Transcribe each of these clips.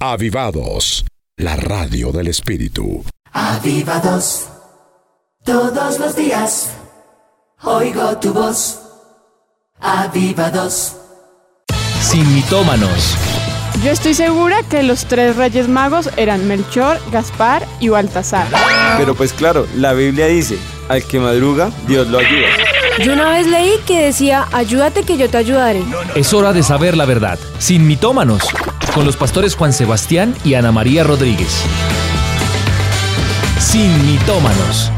Avivados, la radio del Espíritu. Avivados, todos los días, oigo tu voz. Avivados. Sin mitómanos. Yo estoy segura que los tres reyes magos eran Melchor, Gaspar y Baltasar. Pero pues claro, la Biblia dice, al que madruga, Dios lo ayuda. Yo una vez leí que decía, ayúdate que yo te ayudaré. Es hora de saber la verdad. Sin mitómanos. Con los pastores Juan Sebastián y Ana María Rodríguez. Sin mitómanos.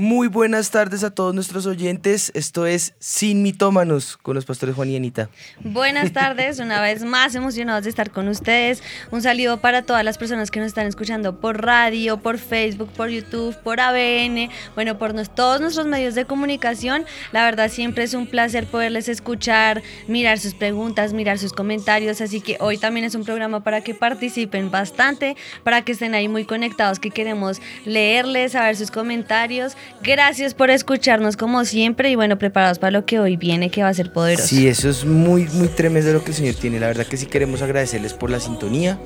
Muy buenas tardes a todos nuestros oyentes. Esto es Sin Mitómanos con los pastores Juan y Anita. Buenas tardes, una vez más emocionados de estar con ustedes. Un saludo para todas las personas que nos están escuchando por radio, por Facebook, por YouTube, por ABN, bueno, por nos- todos nuestros medios de comunicación. La verdad siempre es un placer poderles escuchar, mirar sus preguntas, mirar sus comentarios. Así que hoy también es un programa para que participen bastante, para que estén ahí muy conectados, que queremos leerles, saber sus comentarios. Gracias por escucharnos como siempre y bueno, preparados para lo que hoy viene, que va a ser poderoso. Sí, eso es muy, muy tremendo lo que el Señor tiene. La verdad que sí queremos agradecerles por la sintonía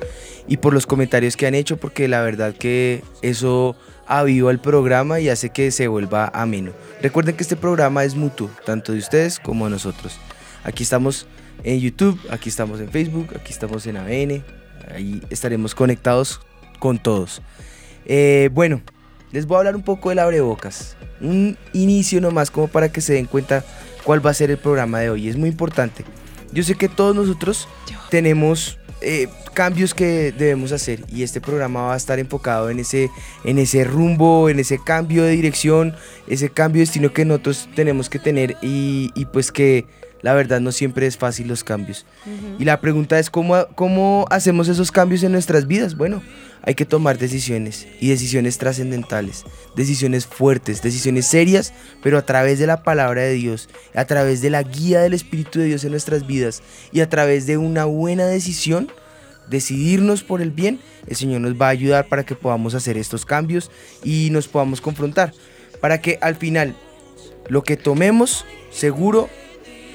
y por los comentarios que han hecho, porque la verdad que eso aviva el programa y hace que se vuelva ameno. Recuerden que este programa es mutuo, tanto de ustedes como de nosotros. Aquí estamos en YouTube, aquí estamos en Facebook, aquí estamos en ABN, ahí estaremos conectados con todos. Eh, bueno, les voy a hablar un poco del abrebocas. Un inicio nomás como para que se den cuenta cuál va a ser el programa de hoy. Es muy importante. Yo sé que todos nosotros tenemos eh, cambios que debemos hacer y este programa va a estar enfocado en ese, en ese rumbo, en ese cambio de dirección, ese cambio de destino que nosotros tenemos que tener y, y pues que la verdad no siempre es fácil los cambios. Y la pregunta es ¿cómo, cómo hacemos esos cambios en nuestras vidas. Bueno, hay que tomar decisiones y decisiones trascendentales, decisiones fuertes, decisiones serias, pero a través de la palabra de Dios, a través de la guía del Espíritu de Dios en nuestras vidas y a través de una buena decisión, decidirnos por el bien, el Señor nos va a ayudar para que podamos hacer estos cambios y nos podamos confrontar, para que al final lo que tomemos seguro,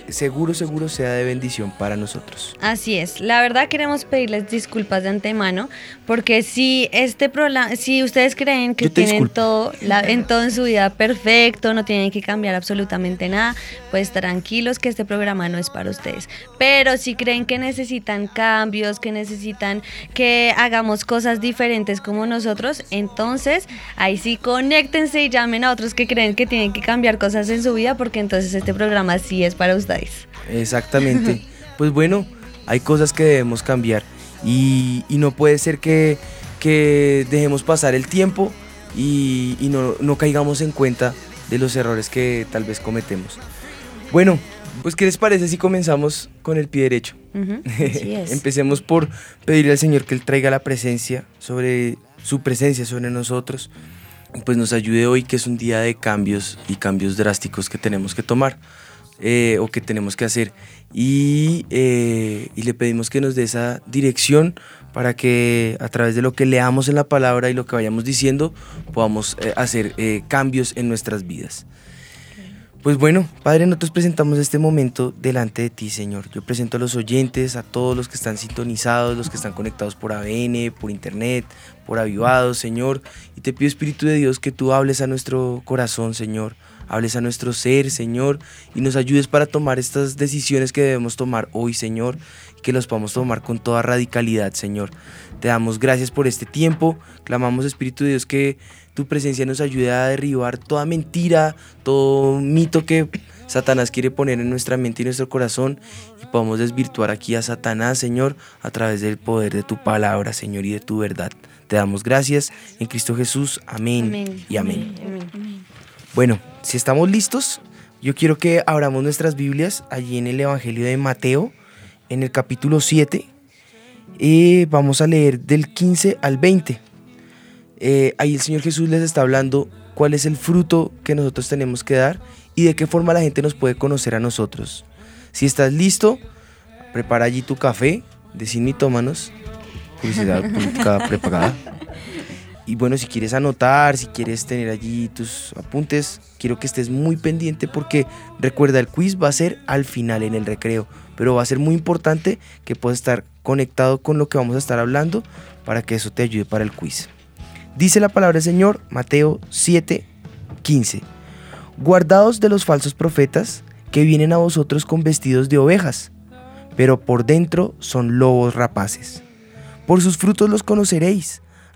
seguro, seguro sea de bendición para nosotros. Así es, la verdad queremos pedirles disculpas de antemano porque si este programa, si ustedes creen que tienen disculpo. todo, la- en todo en su vida perfecto, no tienen que cambiar absolutamente nada, pues tranquilos que este programa no es para ustedes. Pero si creen que necesitan cambios, que necesitan que hagamos cosas diferentes como nosotros, entonces ahí sí conéctense y llamen a otros que creen que tienen que cambiar cosas en su vida porque entonces este programa sí es para ustedes. Exactamente. pues bueno, hay cosas que debemos cambiar y, y no puede ser que, que dejemos pasar el tiempo y, y no, no caigamos en cuenta de los errores que tal vez cometemos. Bueno, pues ¿qué les parece si comenzamos con el pie derecho? Así es. Empecemos por pedirle al Señor que Él traiga la presencia sobre su presencia sobre nosotros. Pues nos ayude hoy que es un día de cambios y cambios drásticos que tenemos que tomar eh, o que tenemos que hacer. Y, eh, y le pedimos que nos dé esa dirección para que a través de lo que leamos en la palabra y lo que vayamos diciendo podamos eh, hacer cambios en nuestras vidas. Pues bueno, Padre, nosotros presentamos este momento delante de ti, Señor. Yo presento a los oyentes, a todos los que están sintonizados, los que están conectados por ABN, por internet, por Avivados, Señor. Y te pido, Espíritu de Dios, que tú hables a nuestro corazón, Señor. Hables a nuestro ser, Señor, y nos ayudes para tomar estas decisiones que debemos tomar hoy, Señor, y que los podamos tomar con toda radicalidad, Señor. Te damos gracias por este tiempo. Clamamos, Espíritu de Dios, que tu presencia nos ayude a derribar toda mentira, todo mito que Satanás quiere poner en nuestra mente y nuestro corazón y podamos desvirtuar aquí a Satanás, Señor, a través del poder de tu palabra, Señor, y de tu verdad. Te damos gracias en Cristo Jesús. Amén, Amén. y amén. Amén. Bueno, si estamos listos, yo quiero que abramos nuestras Biblias allí en el Evangelio de Mateo, en el capítulo 7, y vamos a leer del 15 al 20. Eh, ahí el Señor Jesús les está hablando cuál es el fruto que nosotros tenemos que dar y de qué forma la gente nos puede conocer a nosotros. Si estás listo, prepara allí tu café de sin mitómanos, publicidad política prepagada. Y bueno, si quieres anotar, si quieres tener allí tus apuntes, quiero que estés muy pendiente porque recuerda, el quiz va a ser al final en el recreo, pero va a ser muy importante que puedas estar conectado con lo que vamos a estar hablando para que eso te ayude para el quiz. Dice la palabra del Señor, Mateo 7, 15. Guardaos de los falsos profetas que vienen a vosotros con vestidos de ovejas, pero por dentro son lobos rapaces. Por sus frutos los conoceréis.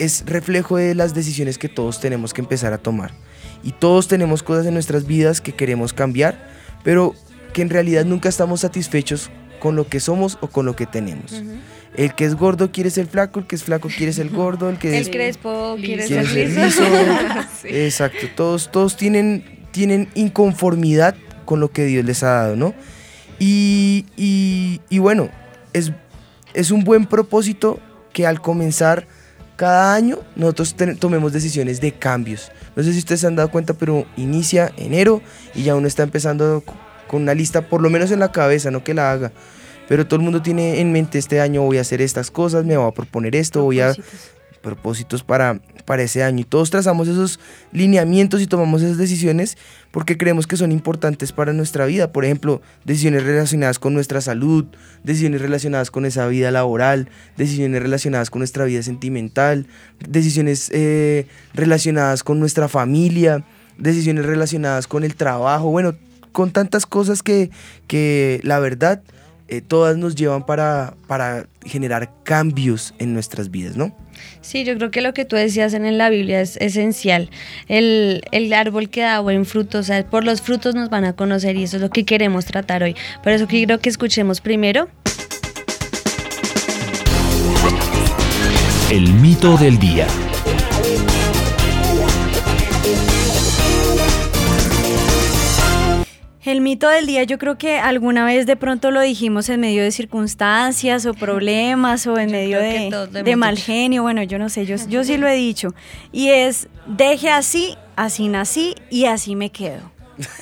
es reflejo de las decisiones que todos tenemos que empezar a tomar. Y todos tenemos cosas en nuestras vidas que queremos cambiar, pero que en realidad nunca estamos satisfechos con lo que somos o con lo que tenemos. El que es gordo quiere ser flaco, el que es flaco quiere ser gordo, el que El es crespo quiere quiere ser liso. liso. Exacto, todos, todos tienen, tienen inconformidad con lo que Dios les ha dado, ¿no? Y, y- y bueno, es, es un buen propósito que al comenzar cada año nosotros tomemos decisiones de cambios. No sé si ustedes se han dado cuenta, pero inicia enero y ya uno está empezando co- con una lista, por lo menos en la cabeza, no que la haga. Pero todo el mundo tiene en mente este año voy a hacer estas cosas, me voy a proponer esto, voy a propósitos para, para ese año. Y todos trazamos esos lineamientos y tomamos esas decisiones porque creemos que son importantes para nuestra vida. Por ejemplo, decisiones relacionadas con nuestra salud, decisiones relacionadas con esa vida laboral, decisiones relacionadas con nuestra vida sentimental, decisiones eh, relacionadas con nuestra familia, decisiones relacionadas con el trabajo, bueno, con tantas cosas que, que la verdad eh, todas nos llevan para, para generar cambios en nuestras vidas, ¿no? Sí, yo creo que lo que tú decías en la Biblia es esencial. El, el árbol que da buen fruto, o sea, por los frutos nos van a conocer y eso es lo que queremos tratar hoy. Por eso quiero que escuchemos primero. El mito del día. El mito del día yo creo que alguna vez de pronto lo dijimos en medio de circunstancias o problemas o en medio de, de mal dicho. genio, bueno, yo no sé, yo, yo sí lo he dicho. Y es, deje así, así nací y así me quedo.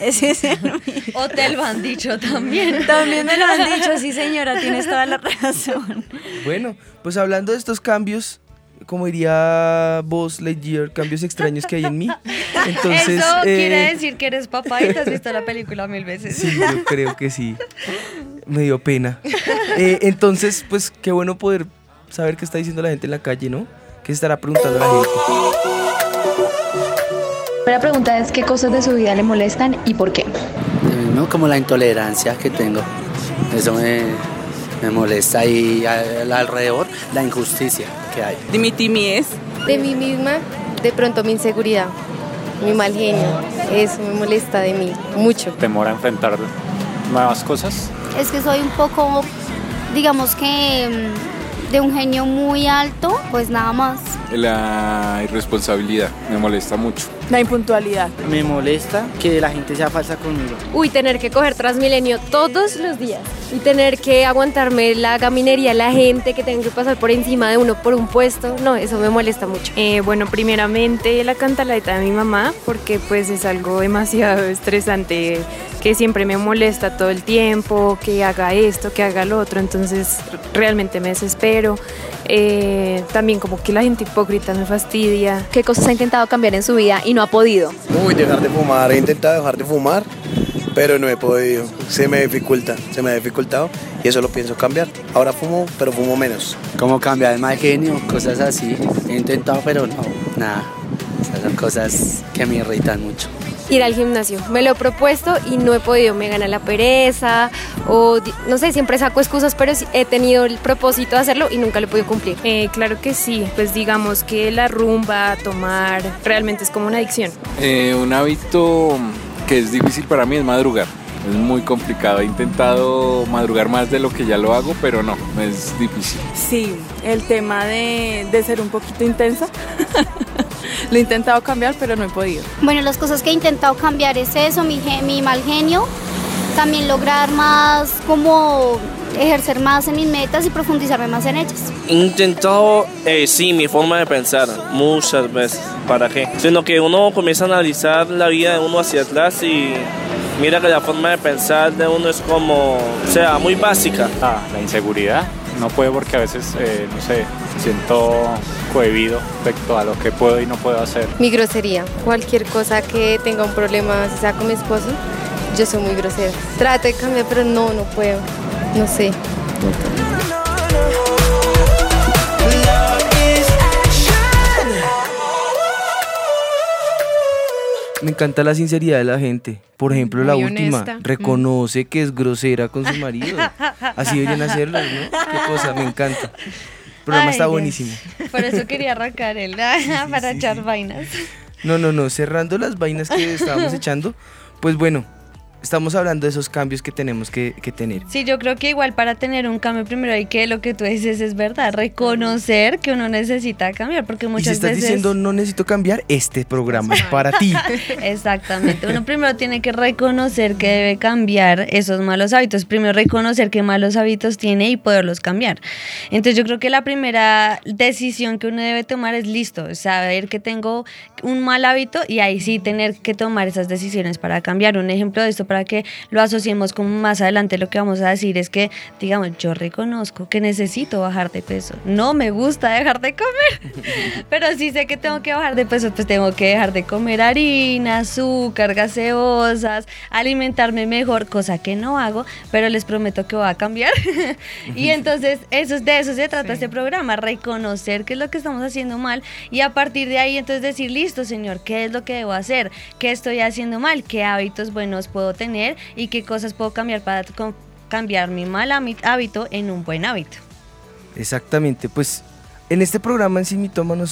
Ese es el mito. O te lo han dicho también. También me lo han dicho, sí señora, tienes toda la razón. Bueno, pues hablando de estos cambios, como diría vos, Lightyear, cambios extraños que hay en mí. Entonces, eso eh, quiere decir que eres papá y te has visto la película mil veces. Sí, yo creo que sí. Me dio pena. Eh, entonces, pues qué bueno poder saber qué está diciendo la gente en la calle, ¿no? ¿Qué estará preguntando la gente? La pregunta es qué cosas de su vida le molestan y por qué. Eh, ¿no? Como la intolerancia que tengo. Eso me, me molesta y al- alrededor la injusticia que hay. De mi timidez. De mí misma, de pronto mi inseguridad, mi mal genio. Eso me molesta de mí mucho. temor a enfrentar nuevas cosas. Es que soy un poco, digamos que mm, de un genio muy alto, pues nada más. La irresponsabilidad me molesta mucho. La impuntualidad. Me molesta que la gente sea falsa conmigo. Uy, tener que coger Transmilenio todos los días y tener que aguantarme la gaminería, la gente que tenga que pasar por encima de uno por un puesto, no, eso me molesta mucho. Eh, bueno, primeramente la cantaleta de mi mamá, porque pues es algo demasiado estresante que siempre me molesta todo el tiempo, que haga esto, que haga lo otro, entonces realmente me desespero. Eh, también como que la gente hipócrita me fastidia. ¿Qué cosas ha intentado cambiar en su vida y no ha podido? Uy, dejar de fumar. He intentado dejar de fumar, pero no he podido. Se me dificulta, se me ha dificultado y eso lo pienso cambiar. Ahora fumo, pero fumo menos. Como cambiar el mal genio, cosas así. He intentado, pero no, nada. Esas son cosas que me irritan mucho. Ir al gimnasio, me lo he propuesto y no he podido, me gana la pereza o no sé, siempre saco excusas, pero sí he tenido el propósito de hacerlo y nunca lo he podido cumplir. Eh, claro que sí, pues digamos que la rumba, tomar, realmente es como una adicción. Eh, un hábito que es difícil para mí es madrugar. Es muy complicado. He intentado madrugar más de lo que ya lo hago, pero no, es difícil. Sí, el tema de, de ser un poquito intensa. Lo he intentado cambiar, pero no he podido. Bueno, las cosas que he intentado cambiar es eso, mi, mi mal genio. También lograr más como ejercer más en mis metas y profundizarme más en ellas. He intentado, eh, sí, mi forma de pensar muchas veces. ¿Para qué? Sino que uno comienza a analizar la vida de uno hacia atrás y mira que la forma de pensar de uno es como, o sea, muy básica. Ah, la inseguridad. No puedo porque a veces, eh, no sé, me siento cohibido respecto a lo que puedo y no puedo hacer. Mi grosería. Cualquier cosa que tenga un problema, si sea con mi esposo, yo soy muy grosera. Trato de cambiar, pero no, no puedo. No sé. Me encanta la sinceridad de la gente. Por ejemplo, la última, honesta. reconoce que es grosera con su marido. Así deberían hacerlo, ¿no? Qué cosa, me encanta. El programa Ay, está Dios. buenísimo. Por eso quería arrancar él para echar vainas. No, no, no, cerrando las vainas que estábamos echando, pues bueno, estamos hablando de esos cambios que tenemos que, que tener. Sí, yo creo que igual para tener un cambio primero hay que lo que tú dices es verdad, reconocer que uno necesita cambiar, porque Y si muchas estás veces diciendo no necesito cambiar, este programa es para ti. Exactamente. Uno primero tiene que reconocer que debe cambiar esos malos hábitos. Primero reconocer qué malos hábitos tiene y poderlos cambiar. Entonces yo creo que la primera decisión que uno debe tomar es listo, saber que tengo un mal hábito y ahí sí tener que tomar esas decisiones para cambiar. Un ejemplo de esto para que lo asociemos con más adelante lo que vamos a decir es que, digamos, yo reconozco que necesito bajar de peso. No me gusta dejar de comer, pero sí sé que tengo que bajar de peso, pues tengo que dejar de comer harina, azúcar, gaseosas, alimentarme mejor, cosa que no hago, pero les prometo que voy a cambiar. y entonces eso, es- de eso se trata este programa, reconocer qué es lo que estamos haciendo mal y a partir de ahí entonces decir, listo señor, ¿qué es lo que debo hacer? ¿Qué estoy haciendo mal? ¿Qué hábitos buenos puedo tener? ¿Y qué cosas puedo cambiar para cambiar mi mal hábi- hábito en un buen hábito? Exactamente, pues en este programa en Sin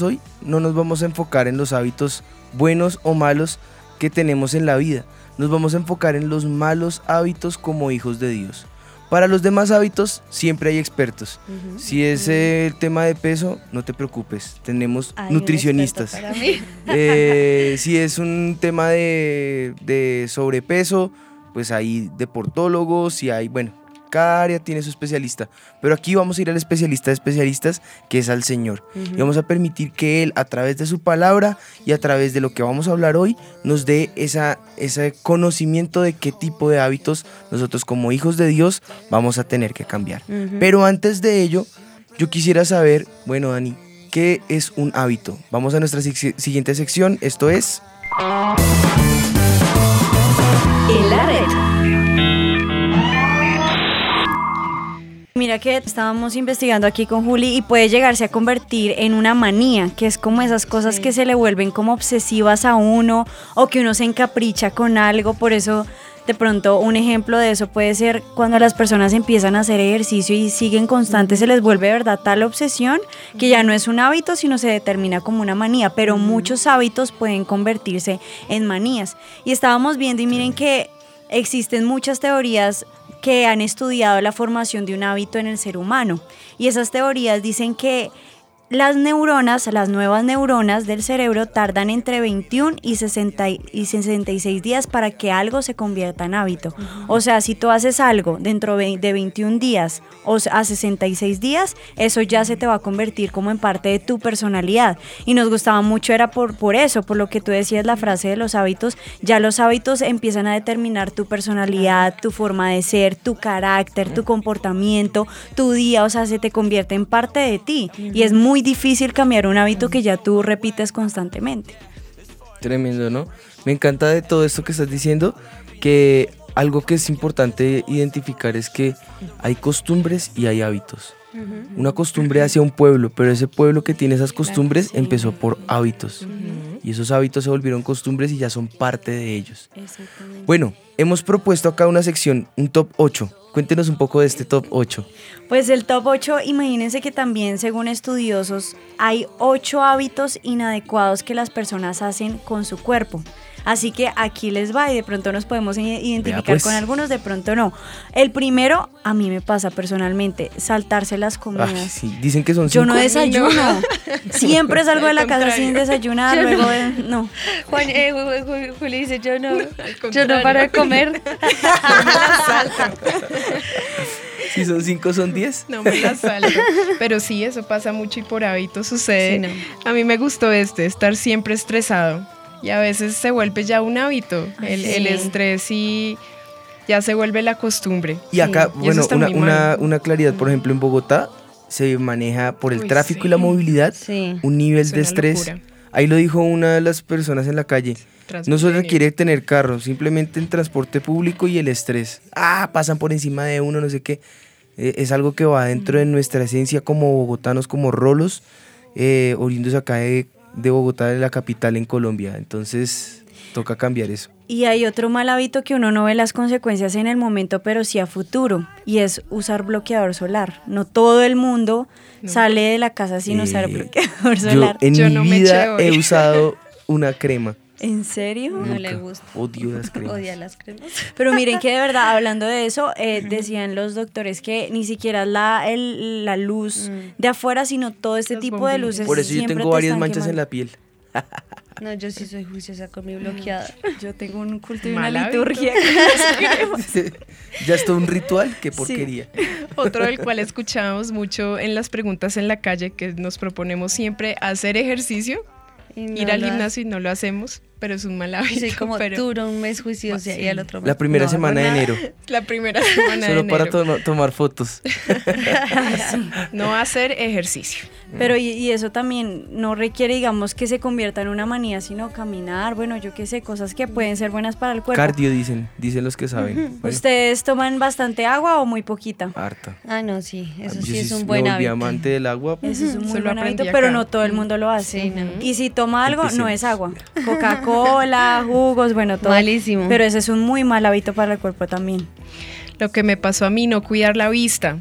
hoy no nos vamos a enfocar en los hábitos buenos o malos que tenemos en la vida, nos vamos a enfocar en los malos hábitos como hijos de Dios. Para los demás hábitos siempre hay expertos. Si es eh, el tema de peso, no te preocupes, tenemos nutricionistas. para mí. Eh, si es un tema de, de sobrepeso, pues hay deportólogos, si hay, bueno, cada área tiene su especialista. Pero aquí vamos a ir al especialista de especialistas, que es al Señor. Y vamos a permitir que Él, a través de su palabra y a través de lo que vamos a hablar hoy, nos dé esa, ese conocimiento de qué tipo de hábitos nosotros como hijos de Dios vamos a tener que cambiar. Pero antes de ello, yo quisiera saber, bueno, Dani, ¿qué es un hábito? Vamos a nuestra sec- siguiente sección, esto es... En la red. Mira que estábamos investigando aquí con Juli y puede llegarse a convertir en una manía, que es como esas cosas que se le vuelven como obsesivas a uno o que uno se encapricha con algo, por eso de pronto un ejemplo de eso puede ser cuando las personas empiezan a hacer ejercicio y siguen constantes, se les vuelve de verdad tal obsesión que ya no es un hábito, sino se determina como una manía, pero muchos hábitos pueden convertirse en manías. Y estábamos viendo y miren que existen muchas teorías que han estudiado la formación de un hábito en el ser humano. Y esas teorías dicen que las neuronas, las nuevas neuronas del cerebro tardan entre 21 y, 60 y y 66 días para que algo se convierta en hábito. O sea, si tú haces algo dentro de de 21 días o a 66 días, eso ya se te va a convertir como en parte de tu personalidad. Y nos gustaba mucho era por, por eso, por lo que tú decías la frase de los hábitos, ya los hábitos empiezan a determinar tu personalidad, tu forma de ser, tu carácter, tu comportamiento, tu día, o sea, se te convierte en parte de ti. Y es muy difícil cambiar un hábito que ya tú repites constantemente. Tremendo, ¿no? Me encanta de todo esto que estás diciendo, que algo que es importante identificar es que hay costumbres y hay hábitos. Una costumbre hacia un pueblo, pero ese pueblo que tiene esas costumbres empezó por hábitos. Y esos hábitos se volvieron costumbres y ya son parte de ellos. Bueno, hemos propuesto acá una sección, un top 8. Cuéntenos un poco de este top 8. Pues el top 8, imagínense que también según estudiosos hay 8 hábitos inadecuados que las personas hacen con su cuerpo. Así que aquí les va y de pronto nos podemos identificar pues. con algunos, de pronto no. El primero, a mí me pasa personalmente, saltarse las comidas. Ay, sí, Dicen que son Yo no cinco. desayuno. Siempre salgo de la casa sin desayunar, Yo no. luego de- no. Juan, eh, Ju- Ju- Juli dice, yo no, yo no paro de comer. Si son cinco, son diez. No me la salto. Pero sí, eso pasa mucho y por hábito sucede. Sí, no. A mí me gustó este, estar siempre estresado. Y a veces se vuelve ya un hábito. El, Sí. el estrés y ya se vuelve la costumbre. Y acá, eso bueno, está una, una, una claridad, por ejemplo, en Bogotá se maneja por el Uy, tráfico y la sí. movilidad Sí. un nivel Es de estrés. locura. Ahí lo dijo una de las personas en la calle. No solo Transmilenio. quiere tener carro, simplemente el transporte público y el estrés. Ah, pasan por encima de uno, no sé qué. Eh, es algo que va dentro de nuestra esencia como bogotanos, como rolos, eh, oriundos acá de, de Bogotá, de la capital en Colombia. Entonces, toca cambiar eso. Y hay otro mal hábito que uno no ve las consecuencias en el momento, pero sí a futuro, y es usar bloqueador solar. No todo el mundo sale de la casa sin usar Eh, bloqueador Yo solar. en Yo mi no vida he usado una crema. ¿En serio? No le gusta. Odio las cremas. Odia las cremas. Pero miren que de verdad, hablando de eso, eh, decían los doctores que ni siquiera la, el- la luz de afuera, sino todo este Los tipo de luces. Por eso yo siempre tengo te varias manchas en la piel. No, yo sí soy juiciosa con mi bloqueador. Yo tengo un culto y una liturgia. ya es todo un ritual, qué porquería. Otro del cual escuchamos mucho en las preguntas en la calle que nos proponemos siempre hacer ejercicio, no ir al gimnasio y no lo hacemos, pero es un mal hábito. Sí, como pero duro un mes juiciosa y al otro mes La primera no semana de enero. La primera semana de Solo para enero. to- tomar fotos. No hacer ejercicio. Pero y, y eso también no requiere, digamos, que se convierta en una manía, sino caminar, bueno, yo qué sé, cosas que pueden ser buenas para el cuerpo. Cardio dicen, dicen los que saben. Bueno, ¿Ustedes toman bastante agua o muy poquita? harta. Ah, no, sí, eso Yo sí es un me buen volví hábito. amante del agua. Eso es un muy buen hábito, pero no todo el mundo lo hace. Sí, no. Y si toma algo, no es agua. Coca-Cola, jugos, bueno, todo. Malísimo. Pero ese es un muy mal hábito para el cuerpo también. Lo que me pasó a mí, no cuidar la vista.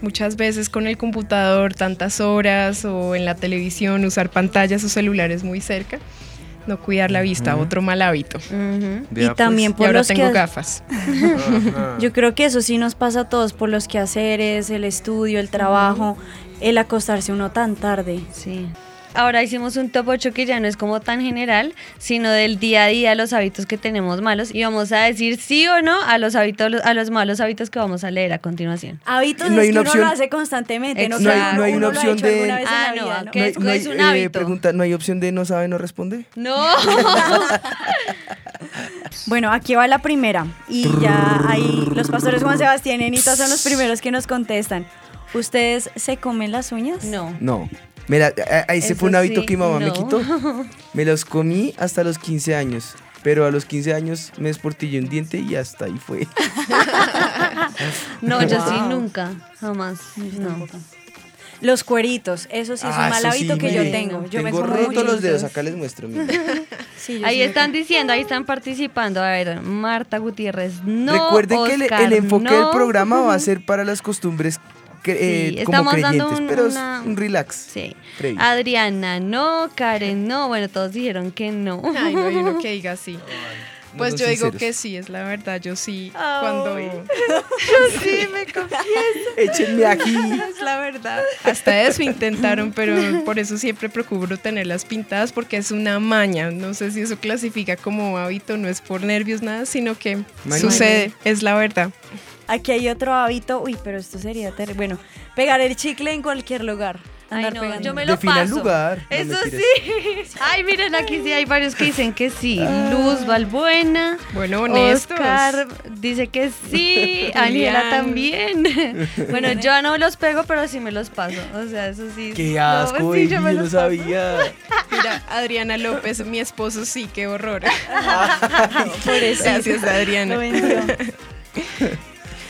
Muchas veces con el computador, tantas horas, o en la televisión, usar pantallas o celulares muy cerca. No cuidar la vista, otro mal hábito. Y también Y por ahora los tengo que gafas. Yo creo que eso sí nos pasa a todos por los quehaceres, el estudio, el trabajo, el acostarse uno tan tarde. Sí. Ahora hicimos un top 8 que ya no es como tan general, sino del día a día, los hábitos que tenemos malos. Y vamos a decir sí o no a los hábitos, a los malos hábitos que vamos a leer a continuación. Hábitos No hay es que una uno opción- lo hace constantemente, no, que No hay- no hay uno una opción de- Ah, no, vida. No hay- es- no hay, es un eh, hábito. pregunta, ¿no hay opción de no sabe, no responde? No. Bueno, aquí va la primera. Y ya ahí los pastores Juan Sebastián y Anita son los primeros que nos contestan. ¿Ustedes se comen las uñas? No. No. Mira, a- a- ese Eso fue un hábito sí, que mi mamá me quitó. Me los comí hasta los 15 años. Pero a los 15 años me desportillé un diente y hasta ahí fue. No, yo sí nunca, jamás. No. Los cueritos, eso sí es Ah, un mal eso hábito sí, que yo tengo. Yo me Tengo rotos muchos los dedos, acá les muestro. mira. Sí, yo Ahí sí me están diciendo, ahí están participando. A ver, Marta Gutiérrez, no. Recuerden que el, enfoque del programa va a ser para las costumbres eh, Sí, como dando creyentes, un- pero es una- un relax. Sí. previo. Adriana, no. Karen, no. Bueno, todos dijeron que no. Ay, no hay uno que diga así. No Pues yo digo que sí, es la verdad. Yo sí, Ay. cuando. Yo sí me confieso. Échenme aquí. Es la verdad. Hasta eso intentaron, pero por eso siempre procuro tenerlas pintadas porque es una maña. No sé si eso clasifica como hábito, no es por nervios, nada, sino que Maña. sucede, es la verdad. Aquí hay otro hábito, uy, pero esto sería terrible. Bueno, pegar el chicle en cualquier lugar. Ay, no, pegando. yo me lo Defina el paso. lugar. No, Eso sí. Ay, miren, aquí sí hay varios que dicen que sí. Luz Valbuena. Bueno, honestos. Oscar dice que sí. Julián. también. bueno, yo no los pego, pero sí me los paso. O sea, eso sí. Qué no, asco, sí, baby, yo me yo no los paso. sabía. Mira, Adriana López, mi esposo, sí, qué horror. Pobrecito. Gracias, Adriana.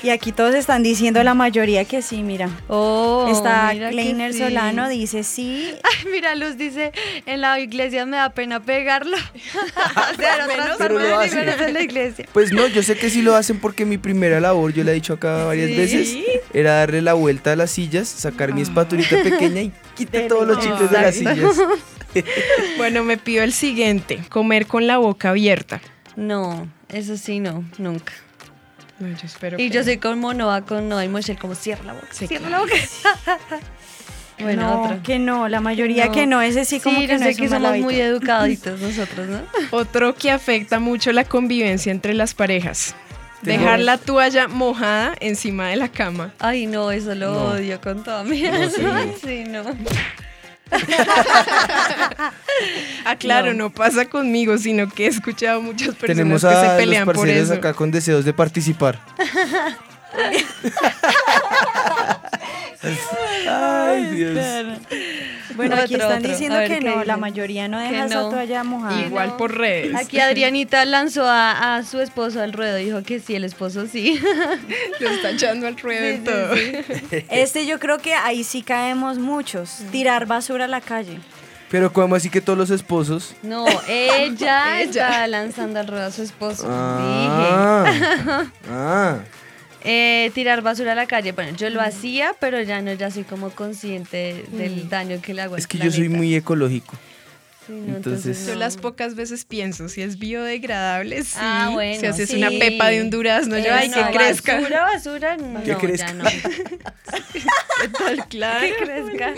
Y aquí todos están diciendo la mayoría que sí, mira. Oh, Está mira Kleiner sí. Solano, dice sí. Ay, mira, Luz dice, en la iglesia me da pena pegarlo. o sea, Pero lo en la iglesia. Pues no, yo sé que sí lo hacen porque mi primera labor, yo le he dicho acá varias ¿Sí? veces, era darle la vuelta a las sillas, sacar mi espatulita pequeña y quite todos los chicles de las sillas. Bueno, me pido el siguiente, comer con la boca abierta. No, eso sí, no, nunca. No, yo espero Y que yo no. soy como Noah con Noah y como cierra la boca, Sí, cierra claro. la boca. bueno, no, otro. que no, la mayoría que no, ese sí como Sí, que yo no sé es que un mal somos hábito. muy educaditos nosotros, ¿no? Otro que afecta mucho la convivencia entre las parejas. Dejar la toalla mojada encima de la cama. Ay, no, eso lo No. odio con toda mi No, alma. Sí, no. Ah, claro, No. no. pasa conmigo, sino que he escuchado muchas personas Tenemos que se a los pelean por eso. acá con deseos de participar. Ay, Dios. Bueno, aquí Otro, están otro. diciendo ver, que ¿qué no, la mayoría no deja esa no. toalla mojada. Igual por redes. Aquí Adrianita lanzó a, a su esposo al ruedo. Dijo que sí, el esposo sí. Lo está echando al ruedo en todo. Este yo creo que ahí sí caemos muchos. Tirar basura a la calle. Pero como así que todos los esposos. No, ella, está lanzando al ruedo a su esposo. Ah. Dije. Ah. Eh, tirar basura a la calle. Bueno, yo lo hacía, pero ya no, ya soy como consciente del daño que le hago Es que yo soy muy ecológico. Sí, no, Entonces, Yo las pocas veces pienso, si es biodegradable, sí. Ah, bueno, si haces sí. una pepa de un durazno, yo, ay, que no, crezca. Basura, basura, no, Que crezca. ya no. Tal, claro. Que crezca.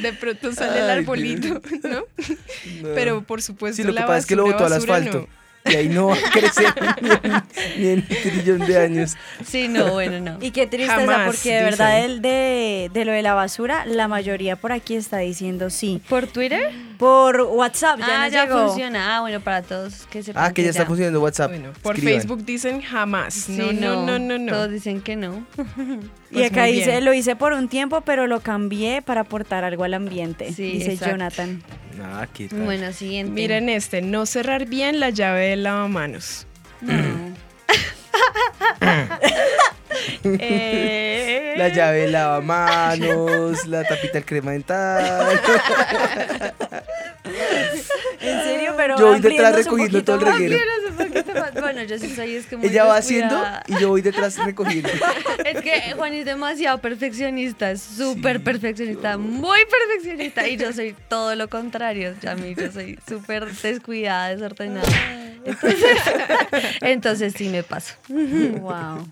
De pronto sale el arbolito, ¿no? no. Pero por supuesto Sí, lo que pasa es que lo botó al asfalto. No. Y ahí no va a crecer ni en, ni en trillón de años. Sí, no, bueno, no. Y qué tristeza, Jamás, porque de verdad el de, de lo de la basura, la mayoría por aquí está diciendo sí. ¿Por Twitter? Por WhatsApp, ya ah, ya llegó. funciona. Ah, bueno, para todos que sepan Ah, que ya está funcionando WhatsApp. Por Escriban. Facebook dicen jamás. Sí, No, no, no, no, no. Todos dicen que no. Y Pues acá muy dice, lo hice por un tiempo, pero lo cambié para aportar algo al ambiente, Sí, dice exacto. Jonathan. Ah, qué tal. Bueno, siguiente. Miren este, no cerrar bien la llave del lavamanos. Eh, La llave de lavamanos, la tapita del crema dental. En serio, pero Yo voy detrás recogiendo todo el reguero. Más. Bueno, yo sí soy es que muy Ella va haciendo y yo voy detrás recogiendo. Es que Juan es demasiado perfeccionista, es súper perfeccionista, muy perfeccionista. Y yo soy todo lo contrario. Ya a mí yo soy súper descuidada, desordenada. Entonces, entonces sí me paso. Wow.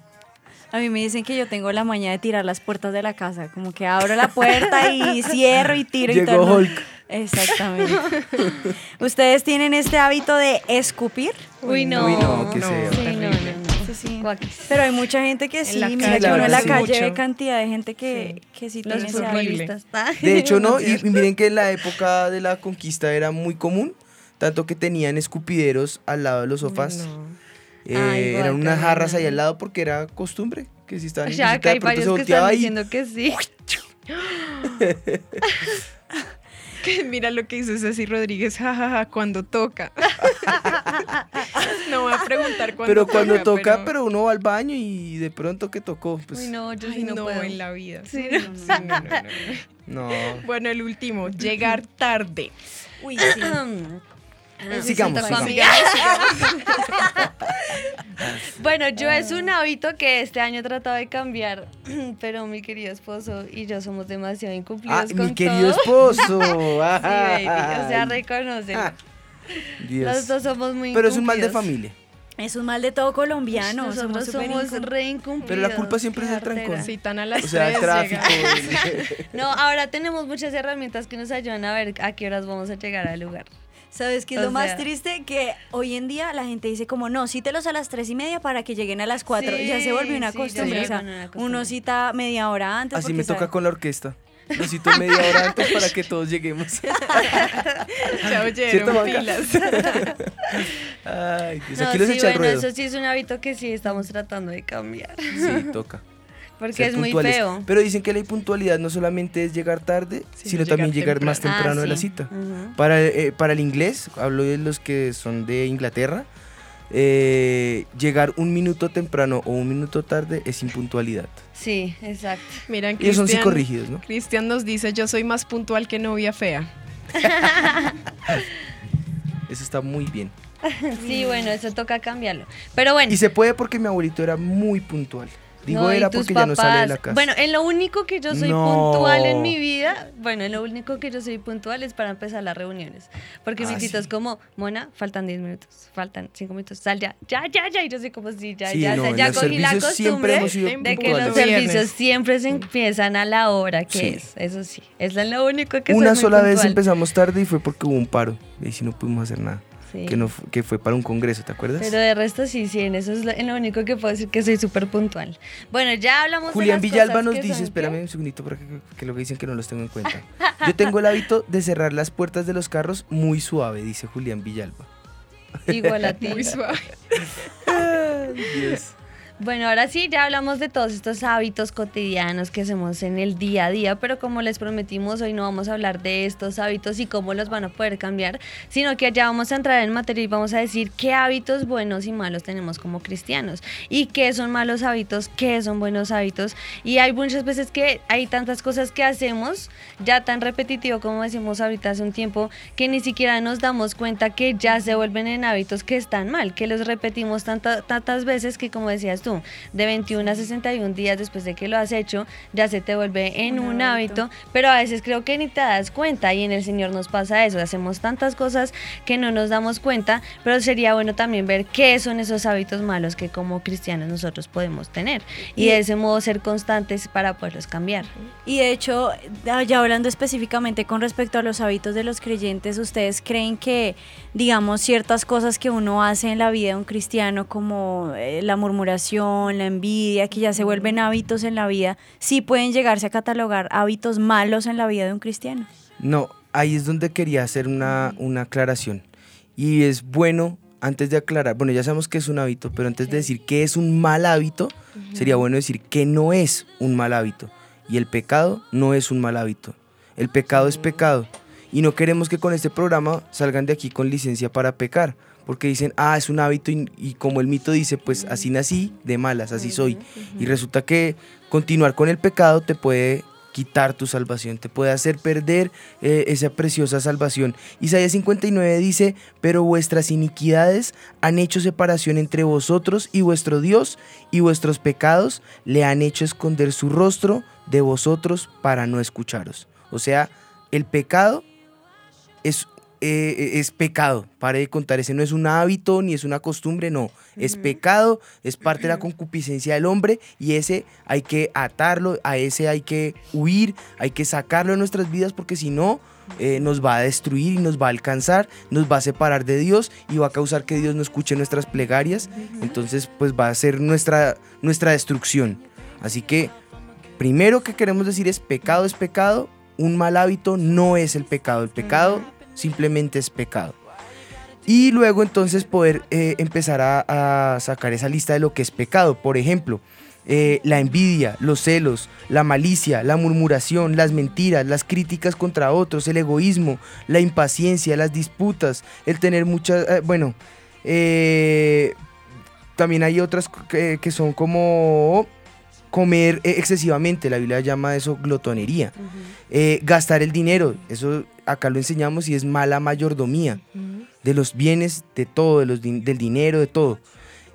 A mí me dicen que yo tengo la maña de tirar las puertas de la casa, como que abro la puerta y cierro y tiro y Llegó todo. Hulk. Exactamente. ¿Ustedes tienen este hábito de escupir? Uy, no. Uy, no, que sea. Sí, no, no, no. Sí. Pero hay mucha gente que sí, la mira calle, que uno en la calle ve cantidad de gente que sí, que sí tiene ese De hecho, no, y, y miren que en la época de la conquista era muy común, tanto que tenían escupideros al lado de los sofás. Eh, Ah, igual, eran unas jarras ahí al lado porque era costumbre que si estaban en Ya visita, acá de hay varios que están y diciendo que sí. Que Mira lo que dice Ceci Rodríguez, jajaja, cuando toca. no voy a preguntar cuándo pero cuando toca, pero- pero... uno va al baño y de pronto que tocó, pues Uy, no, yo Ay, sí no, no, puedo. en la vida. Sí, Sí, no. no, no, no, no. no. Bueno, el último, llegar tarde. Uy, sí. Sigamos, sigamos. bueno, yo es un hábito que este año he tratado de cambiar, pero mi querido esposo y yo somos demasiado incumplidos Ah, con mi querido todo. esposo. sí, baby, o sea, reconocen. Ah, Dios. Los dos somos muy Pero es un mal de familia. Es un mal de todo colombiano. Nosotros somos incum- re incumplidos. Pero la culpa siempre es del trancón. jartera. Si tan a las O sea, el tráfico. llega. No, ahora tenemos muchas herramientas que nos ayudan a ver a qué horas vamos a llegar al lugar. ¿Sabes qué es O lo más triste? Que hoy en día la gente dice como, no, cítelos a las tres y media para que lleguen a las cuatro. y ya se volvió una Sí, sí, costumbre. o sea, volvió una costumbre. uno cita media hora antes. Así me toca sabe- con la orquesta. Necesito media hora antes para que todos lleguemos. Ya ¿Cierto, oyeron, Juanca? pilas. Ay, Dios, No, aquí los sí, echa bueno, ruedo. eso sí es un hábito que sí estamos tratando de cambiar. Sí, toca. Porque ser es muy puntuales. feo. Pero dicen que la impuntualidad no solamente es llegar tarde, Sino sino también llegar llegar más temprano. temprano Ah, de la sí. cita. Ujú. Para, eh, para el inglés, hablo de los que son de Inglaterra, eh, llegar un minuto temprano o un minuto tarde es impuntualidad. Sí, exacto. Miran, Ellos son psicorrígidos, ¿no? Cristian nos dice, yo soy más puntual que novia fea. Eso está muy bien. Sí, bueno, eso toca cambiarlo. Pero bueno. Y se puede porque mi abuelito era muy puntual. Digo no, era porque ya no sale de la papás- casa. Bueno, en lo único que yo soy No. puntual en mi vida, bueno, en lo único que yo soy puntual es para empezar las reuniones. Porque Ah, mi tito sí. es como, Mona, faltan 10 minutos, faltan 5 minutos, sal ya, ya, ya, ya. Y yo soy como, sí, ya, Sí, ya, no, o sea, en ya los cogí la servicios siempre costumbre hemos sido de que los servicios siempre se empiezan a la hora que Sí. es. Eso sí, es lo único que soy Una muy sola vez empezamos tarde y fue porque hubo un paro. Y sí no pudimos hacer nada. Sí. que, no, que fue para un congreso, ¿te acuerdas? Pero de resto sí, sí, en eso es lo, en lo único que puedo decir que soy súper puntual. Bueno, ya hablamos Julián de las Villalba cosas nos que dice, son- espérame un segundito porque que lo que dicen que no los tengo en cuenta. Yo tengo el hábito de cerrar las puertas de los carros muy suave, dice Julián Villalba. Igual a ti. Muy suave. Dios. Bueno, ahora sí, ya hablamos de todos estos hábitos cotidianos que hacemos en el día a día, pero como les prometimos, hoy no vamos a hablar de estos hábitos y cómo los van a poder cambiar, sino que ya vamos a entrar en materia y vamos a decir qué hábitos buenos y malos tenemos como cristianos y qué son malos hábitos, qué son buenos hábitos. Y hay muchas veces que hay tantas cosas que hacemos, ya tan repetitivo como decimos ahorita hace un tiempo, que ni siquiera nos damos cuenta que ya se vuelven en hábitos que están mal, que los repetimos tanta- tantas veces que como decías tú, de 21 a 61 días después de que lo has hecho, ya se te vuelve en un, hábito. pero a veces creo que ni te das cuenta y en el Señor nos pasa eso, hacemos tantas cosas que no nos damos cuenta, pero sería bueno también ver qué son esos hábitos malos que como cristianos nosotros podemos tener y Y- de ese modo ser constantes para poderlos cambiar. Y de hecho, ya hablando específicamente con respecto a los hábitos de los creyentes, ¿ustedes creen que, digamos, ciertas cosas que uno hace en la vida de un cristiano, como eh, la murmuración, la envidia, que ya se vuelven hábitos en la vida, sí pueden llegarse a catalogar hábitos malos en la vida de un cristiano? No, ahí es donde quería hacer una, una aclaración. Y es bueno, antes de aclarar, bueno, ya sabemos que es un hábito, pero antes de decir que es un mal hábito, sería bueno decir que no es un mal hábito. Y el pecado no es un mal hábito. El pecado es pecado. Y no queremos que con este programa salgan de aquí con licencia para pecar. Porque dicen, ah, es un hábito y, y como el mito dice, pues así nací, de malas, así soy. Y resulta que continuar con el pecado te puede quitar tu salvación, te puede hacer perder eh, esa preciosa salvación. Isaías 59 dice, pero vuestras iniquidades han hecho separación entre vosotros y vuestro Dios, y vuestros pecados le han hecho esconder su rostro de vosotros para no escucharos. O sea, el pecado es, eh, es pecado, pare de contar, ese no es un hábito ni es una costumbre, no, es pecado, es parte de la concupiscencia del hombre y ese hay que atarlo, a ese hay que huir, hay que sacarlo de nuestras vidas porque si no... eh, nos va a destruir y nos va a alcanzar, nos va a separar de Dios y va a causar que Dios no escuche nuestras plegarias. Entonces, pues va a ser nuestra, nuestra destrucción. Así que, primero que queremos decir es pecado es pecado, un mal hábito no es el pecado, el pecado simplemente es pecado. Y luego entonces poder eh, empezar a, a sacar esa lista de lo que es pecado. Por ejemplo, eh, la envidia, los celos, la malicia, la murmuración, las mentiras, las críticas contra otros, el egoísmo, la impaciencia, las disputas, el tener muchas, eh, bueno, también hay otras que, que son como comer excesivamente, la Biblia llama eso glotonería. Eh, gastar el dinero, eso acá lo enseñamos y es mala mayordomía de los bienes, de todo, de los del dinero, de todo.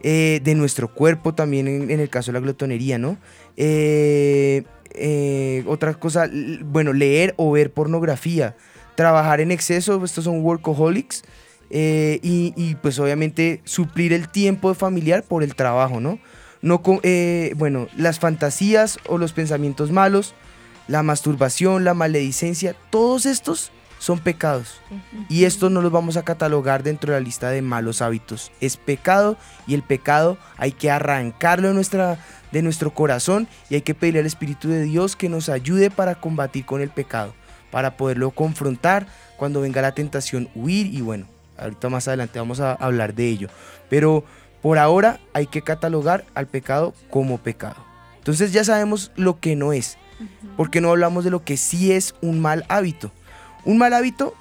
Eh, de nuestro cuerpo también en, en el caso de la glotonería, ¿no? Eh, eh, otra cosa, bueno, leer o ver pornografía, trabajar en exceso, estos son workaholics, eh, y, y, pues obviamente suplir el tiempo familiar por el trabajo, ¿no? no bueno, las fantasías o los pensamientos malos, la masturbación, la maledicencia, todos estos son pecados. Y estos no los vamos a catalogar dentro de la lista de malos hábitos. Es pecado y el pecado hay que arrancarlo de, nuestra, de nuestro corazón y hay que pedirle al Espíritu de Dios que nos ayude para combatir con el pecado, para poderlo confrontar cuando venga la tentación, huir y bueno, ahorita más adelante vamos a hablar de ello. Pero por ahora hay que catalogar al pecado como pecado. Entonces ya sabemos lo que no es. porque no hablamos de lo que sí es un mal hábito? Un mal hábito,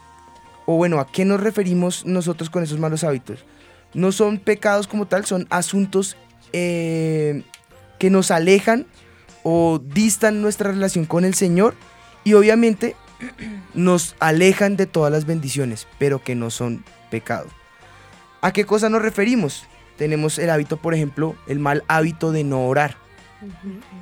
o bueno, ¿a qué nos referimos nosotros con esos malos hábitos? No son pecados como tal, son asuntos eh, que nos alejan o distan nuestra relación con el Señor y obviamente nos alejan de todas las bendiciones, pero que no son pecado. ¿A qué cosa nos referimos? Tenemos el hábito, por ejemplo, el mal hábito de no orar.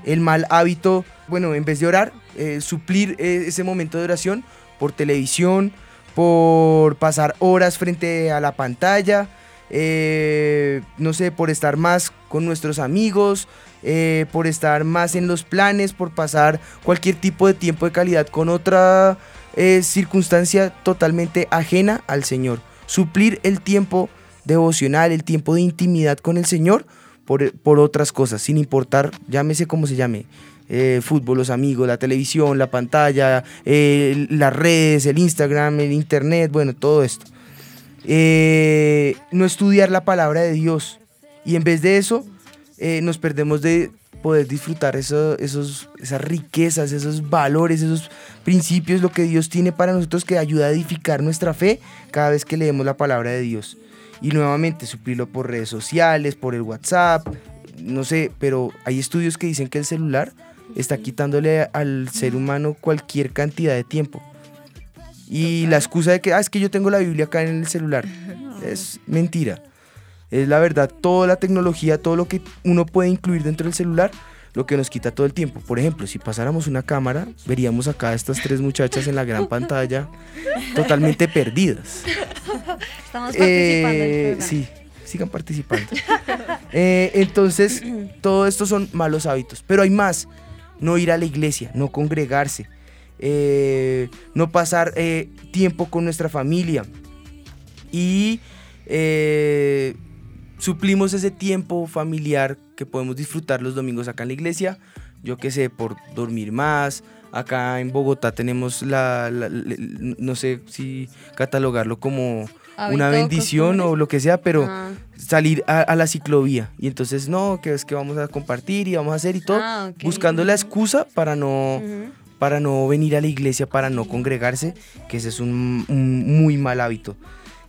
El mal hábito, bueno, en vez de orar, eh, suplir eh, ese momento de oración por televisión, por pasar horas frente a la pantalla, eh, no sé, por estar más con nuestros amigos, eh, por estar más en los planes, por pasar cualquier tipo de tiempo de calidad con otra eh, circunstancia totalmente ajena al Señor. suplir el tiempo devocional, el tiempo de intimidad con el Señor por, por otras cosas, sin importar, llámese como se llame, eh, fútbol, los amigos, la televisión, la pantalla, eh, las redes, el Instagram, el Internet, bueno, todo esto. Eh, no estudiar la palabra de Dios. Y en vez de eso, eh, nos perdemos de poder disfrutar eso- esos, esas riquezas, esos valores, esos principios, lo que Dios tiene para nosotros que ayuda a edificar nuestra fe cada vez que leemos la palabra de Dios. Y nuevamente suplirlo por redes sociales, por el WhatsApp, no sé, pero hay estudios que dicen que el celular está quitándole al ser humano cualquier cantidad de tiempo. Y la excusa de que, ah, es que yo tengo la Biblia acá en el celular, es mentira. Es la verdad, toda la tecnología, todo lo que uno puede incluir dentro del celular, lo que nos quita todo el tiempo. Por ejemplo, si pasáramos una cámara, veríamos acá a estas tres muchachas en la gran pantalla, totalmente perdidas. Estamos participando Eh, sí, sigan participando. Eh, entonces, todo esto son malos hábitos. Pero hay más. No ir a la iglesia, no congregarse, eh, no pasar eh, tiempo con nuestra familia. Y eh, suplimos ese tiempo familiar que podemos disfrutar los domingos acá en la iglesia. Yo qué sé, por dormir más. Acá en Bogotá tenemos la, no sé si catalogarlo como una bendición o lo que sea, pero Ah. salir a, a la ciclovía. Y entonces, no, que es que vamos a compartir y vamos a hacer y todo, Ah, buscando la excusa para no, para no venir a la iglesia, para no congregarse, que ese es un, un muy mal hábito.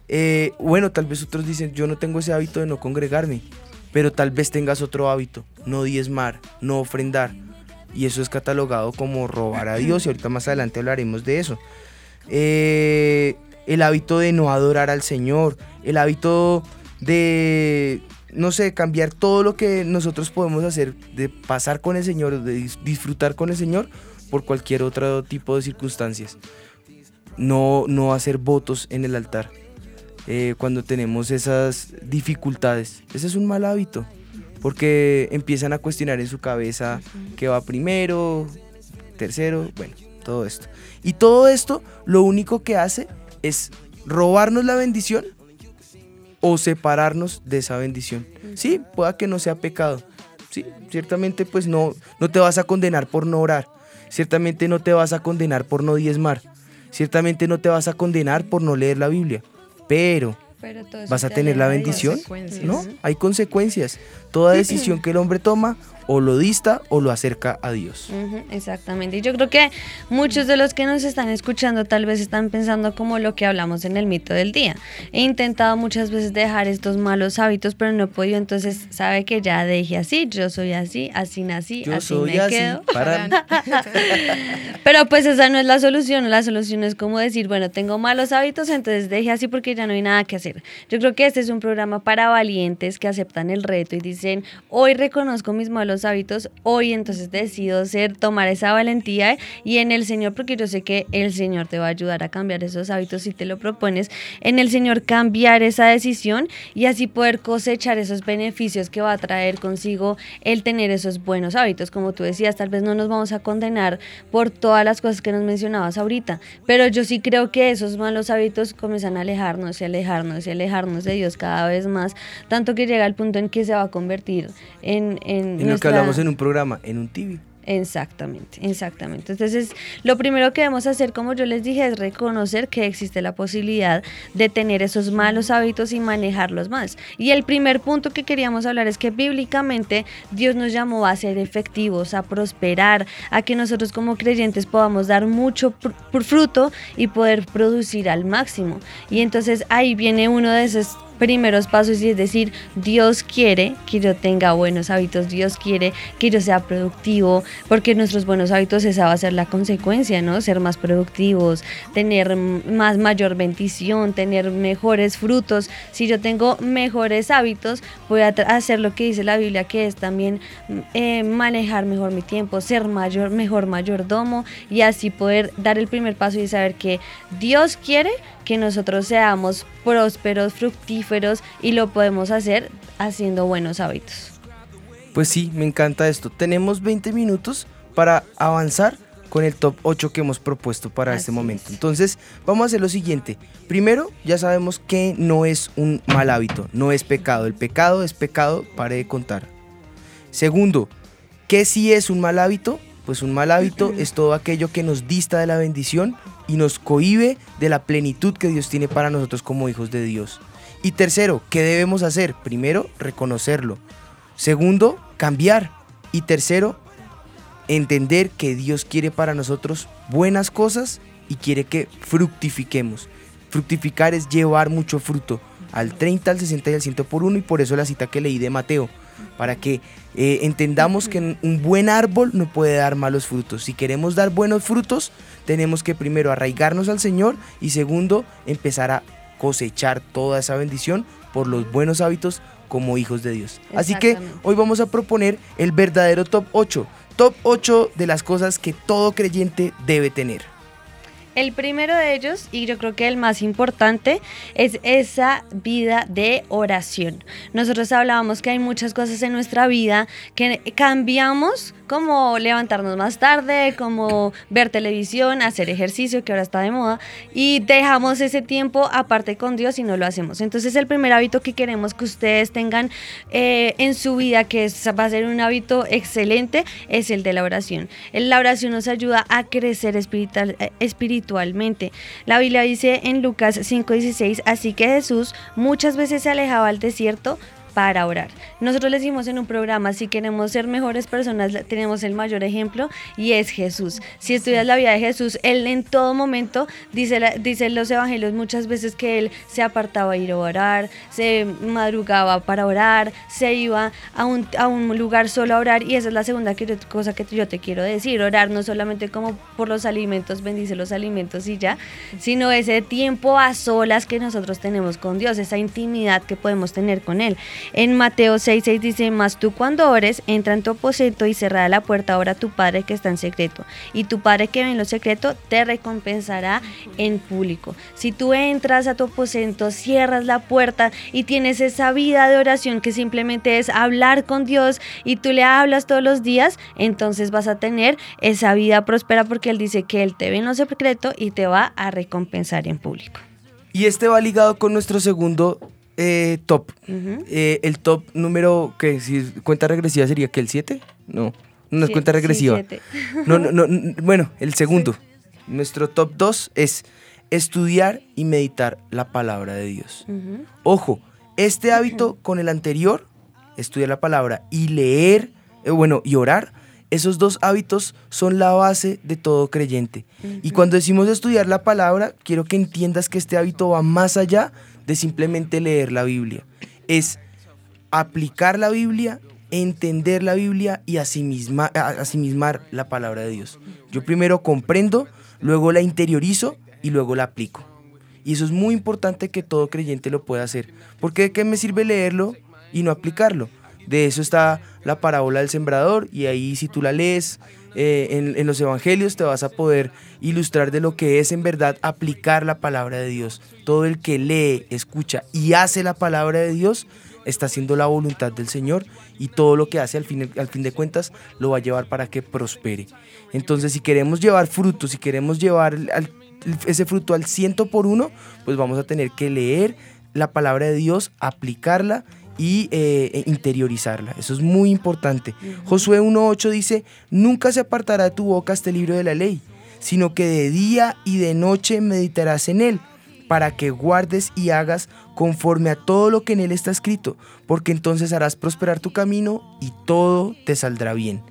Eh, bueno, tal vez otros dicen, yo no tengo ese hábito de no congregarme, pero tal vez tengas otro hábito, no diezmar, no ofrendar. Y eso es catalogado como robar a Dios y ahorita más adelante hablaremos de eso. Eh, el hábito de no adorar al Señor, el hábito de, no sé, cambiar todo lo que nosotros podemos hacer, de pasar con el Señor, de dis- disfrutar con el Señor por cualquier otro tipo de circunstancias. No, no hacer votos en el altar eh, cuando tenemos esas dificultades. Ese es un mal hábito, porque empiezan a cuestionar en su cabeza qué va primero, tercero, bueno, todo esto. Y todo esto lo único que hace es robarnos la bendición o separarnos de esa bendición. Sí, pueda que no sea pecado. Sí, ciertamente pues no, no te vas a condenar por no orar. Ciertamente no te vas a condenar por no diezmar. Ciertamente no te vas a condenar por no leer la Biblia. Pero Pero vas a te tener la bendición. ¿No? Hay consecuencias. Toda decisión que el hombre toma o lo dista o lo acerca a Dios. Exactamente. Y yo creo que muchos de los que nos están escuchando tal vez están pensando como lo que hablamos en el mito del día. He intentado muchas veces dejar estos malos hábitos, pero no he podido. Entonces, sabe que ya dejé así, yo soy así, así nací, Yo así soy me así. quedo. Para- Pero pues esa no es la solución, la solución es como decir, bueno, tengo malos hábitos, entonces deje así porque ya no hay nada que hacer. Yo creo que este es un programa para valientes que aceptan el reto y dicen, hoy reconozco mis malos hábitos, hoy entonces decido ser, tomar esa valentía y en el Señor, porque yo sé que el Señor te va a ayudar a cambiar esos hábitos si te lo propones, en el Señor cambiar esa decisión y así poder cosechar esos beneficios que va a traer consigo el tener esos buenos hábitos. Como tú decías, tal vez no nos vamos a condenar por todas las cosas que nos mencionabas ahorita, pero yo sí creo que esos malos hábitos comienzan a alejarnos y alejarnos y alejarnos de Dios cada vez más, tanto que llega el punto en que se va a convertir en... que hablamos en un programa, en un TV. Exactamente, exactamente. Entonces, lo primero que debemos hacer, como yo les dije, es reconocer que existe la posibilidad de tener esos malos hábitos y manejarlos más. Y el primer punto que queríamos hablar es que bíblicamente Dios nos llamó a ser efectivos, a prosperar, a que nosotros como creyentes podamos dar mucho fruto y poder producir al máximo. Y entonces ahí viene uno de esos primeros pasos y es decir, Dios quiere que yo tenga buenos hábitos, Dios quiere que yo sea productivo, porque nuestros buenos hábitos esa va a ser la consecuencia, ¿no? Ser más productivos, tener más mayor bendición, tener mejores frutos. Si yo tengo mejores hábitos, voy a hacer lo que dice la Biblia, que es también eh, manejar mejor mi tiempo, ser mayor, mejor mayordomo y así poder dar el primer paso y saber que Dios quiere que nosotros seamos prósperos, fructíferos y lo podemos hacer haciendo buenos hábitos. Pues sí, me encanta esto. Tenemos 20 minutos para avanzar con el top 8 que hemos propuesto para este momento. Entonces, vamos a hacer lo siguiente. Primero, ya sabemos que no es un mal hábito, no es pecado. El pecado es pecado, pare de contar. Segundo, ¿qué sí es un mal hábito? Pues un mal hábito es todo aquello que nos dista de la bendición y nos cohíbe de la plenitud que Dios tiene para nosotros como hijos de Dios. Y tercero, ¿qué debemos hacer? Primero, reconocerlo. Segundo, cambiar. Y tercero, entender que Dios quiere para nosotros buenas cosas y quiere que fructifiquemos. Fructificar es llevar mucho fruto, al 30, al 60 y al 100 por uno, y por eso la cita que leí de Mateo, para que eh, entendamos que un buen árbol no puede dar malos frutos. Si queremos dar buenos frutos, tenemos que primero arraigarnos al Señor y segundo, empezar a cosechar toda esa bendición por los buenos hábitos como hijos de Dios. Así que hoy vamos a proponer el verdadero top 8. Top 8 de las cosas que todo creyente debe tener. El primero de ellos, y yo creo que el más importante, es esa vida de oración. Nosotros hablábamos que hay muchas cosas en nuestra vida que cambiamos como levantarnos más tarde, como ver televisión, hacer ejercicio, que ahora está de moda, y dejamos ese tiempo aparte con Dios y no lo hacemos. Entonces el primer hábito que queremos que ustedes tengan eh, en su vida, que va a ser un hábito excelente, es el de la oración. La oración nos ayuda a crecer espiritual, eh, La Biblia dice en Lucas 5:16, así que Jesús muchas veces se alejaba al desierto para orar. Nosotros le decimos en un programa, si queremos ser mejores personas, tenemos el mayor ejemplo y es Jesús. Si estudias la vida de Jesús, Él en todo momento, dice, dice los evangelios muchas veces que Él se apartaba a ir a orar, se madrugaba para orar, se iba a un, a un lugar solo a orar y esa es la segunda cosa que yo te quiero decir, orar no solamente como por los alimentos, bendice los alimentos y ya, sino ese tiempo a solas que nosotros tenemos con Dios, esa intimidad que podemos tener con Él. En Mateo 6:6 dice, mas tú cuando ores, entra en tu aposento y cerrada la puerta, ora a tu Padre que está en secreto. Y tu Padre que ve en lo secreto te recompensará en público. Si tú entras a tu aposento, cierras la puerta y tienes esa vida de oración que simplemente es hablar con Dios y tú le hablas todos los días, entonces vas a tener esa vida próspera porque Él dice que Él te ve en lo secreto y te va a recompensar en público. Y este va ligado con nuestro segundo eh, top. Eh, el top número que si cuenta regresiva sería que el 7? No, no es cuenta regresiva. no, no, no, bueno, el segundo. Nuestro top 2 es estudiar y meditar la palabra de Dios. Ojo, este hábito con el anterior, estudiar la palabra y leer, eh, bueno, y orar, esos dos hábitos son la base de todo creyente. Y cuando decimos estudiar la palabra, quiero que entiendas que este hábito va más allá de simplemente leer la Biblia. Es aplicar la Biblia, entender la Biblia y asimismar la palabra de Dios. Yo primero comprendo, luego la interiorizo y luego la aplico. Y eso es muy importante que todo creyente lo pueda hacer. Porque de qué me sirve leerlo y no aplicarlo? De eso está la parábola del sembrador y ahí si tú la lees eh, en, los evangelios te vas a poder ilustrar de lo que es en verdad aplicar la palabra de Dios. Todo el que lee, escucha y hace la palabra de Dios está haciendo la voluntad del Señor y todo lo que hace al fin, al fin de cuentas lo va a llevar para que prospere. Entonces si queremos llevar fruto, si queremos llevar ese fruto al ciento por uno, pues vamos a tener que leer la palabra de Dios, aplicarla y eh, interiorizarla. Eso es muy importante. Josué 1.8 dice, nunca se apartará de tu boca este libro de la ley, sino que de día y de noche meditarás en él, para que guardes y hagas conforme a todo lo que en él está escrito, porque entonces harás prosperar tu camino y todo te saldrá bien.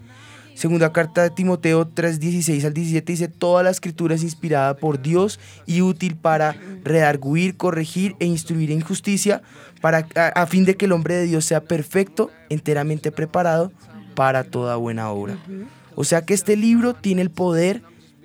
Segunda carta de Timoteo 3:16 al 17 dice, toda la escritura es inspirada por Dios y útil para redarguir, corregir e instruir en justicia, para, a, fin de que el hombre de Dios sea perfecto, enteramente preparado para toda buena obra. O sea que este libro tiene el poder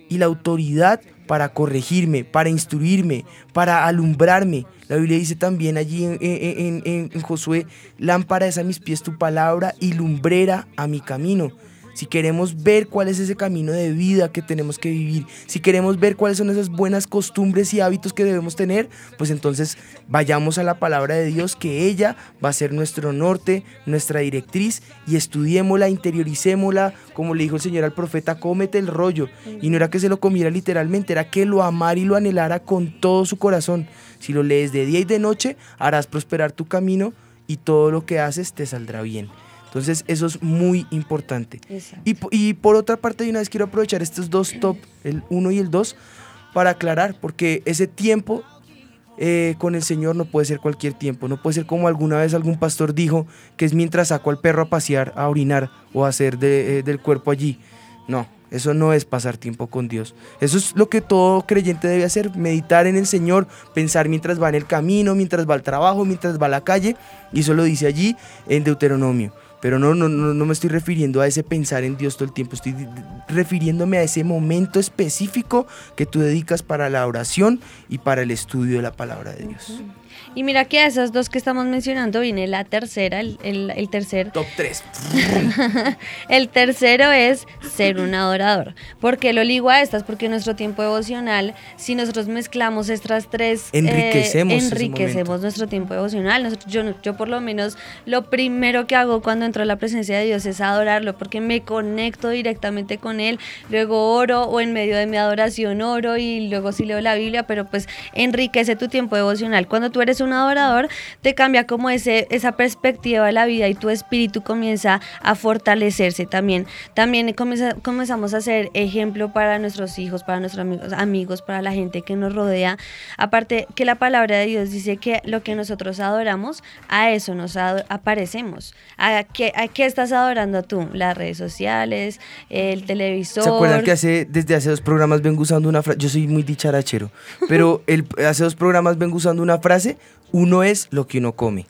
y la autoridad para corregirme, para instruirme, para alumbrarme. La Biblia dice también allí en, en Josué, lámpara es a mis pies tu palabra y lumbrera a mi camino. Si queremos ver cuál es ese camino de vida que tenemos que vivir, si queremos ver cuáles son esas buenas costumbres y hábitos que debemos tener, pues entonces vayamos a la palabra de Dios, que ella va a ser nuestro norte, nuestra directriz, y estudiémosla, interioricémosla, como le dijo el Señor al profeta, cómete el rollo. Y no era que se lo comiera literalmente, era que lo amara y lo anhelara con todo su corazón. Si lo lees de día y de noche, harás prosperar tu camino y todo lo que haces te saldrá bien. Entonces eso es muy importante. Y, y por otra parte, de una vez quiero aprovechar estos dos top, el 1 y el 2, para aclarar, porque ese tiempo eh, con el Señor no puede ser cualquier tiempo, no puede ser como alguna vez algún pastor dijo, que es mientras saco al perro a pasear, a orinar o a hacer de- eh, del cuerpo allí. No, eso no es pasar tiempo con Dios. Eso es lo que todo creyente debe hacer, meditar en el Señor, pensar mientras va en el camino, mientras va al trabajo, mientras va a la calle, y eso lo dice allí en Deuteronomio. Pero no, no, no, no me estoy refiriendo a ese pensar en Dios todo el tiempo, estoy refiriéndome a ese momento específico que tú dedicas para la oración y para el estudio de la palabra de Dios. Y mira que a esas dos que estamos mencionando viene la tercera, el, el, el tercer. Top 3. el tercero es ser un adorador. ¿Por qué lo ligo a estas? Porque nuestro tiempo devocional, si nosotros mezclamos estas tres, eh, Enriquecemos enriquecemos nuestro tiempo devocional. Nosotros- yo, yo por lo menos lo primero que hago cuando entro a la presencia de Dios es adorarlo, porque me conecto directamente con Él, luego oro o en medio de mi adoración oro y luego sí leo la Biblia, pero pues enriquece tu tiempo devocional. Cuando tú eres un adorador, te cambia como ese, esa perspectiva de la vida y tu espíritu comienza a fortalecerse también. También comienza- comenzamos a ser ejemplo para nuestros hijos, para nuestros amigos, amigos, para la gente que nos rodea. Aparte que la palabra de Dios dice que lo que nosotros adoramos, a eso nos aparecemos. ¿A qué, ¿A qué estás adorando tú? Las redes sociales, el televisor. ¿Se acuerdan que hace, desde hace dos programas vengo usando una frase? Yo soy muy dicharachero, pero el, hace dos programas vengo usando una frase, uno es lo que uno come.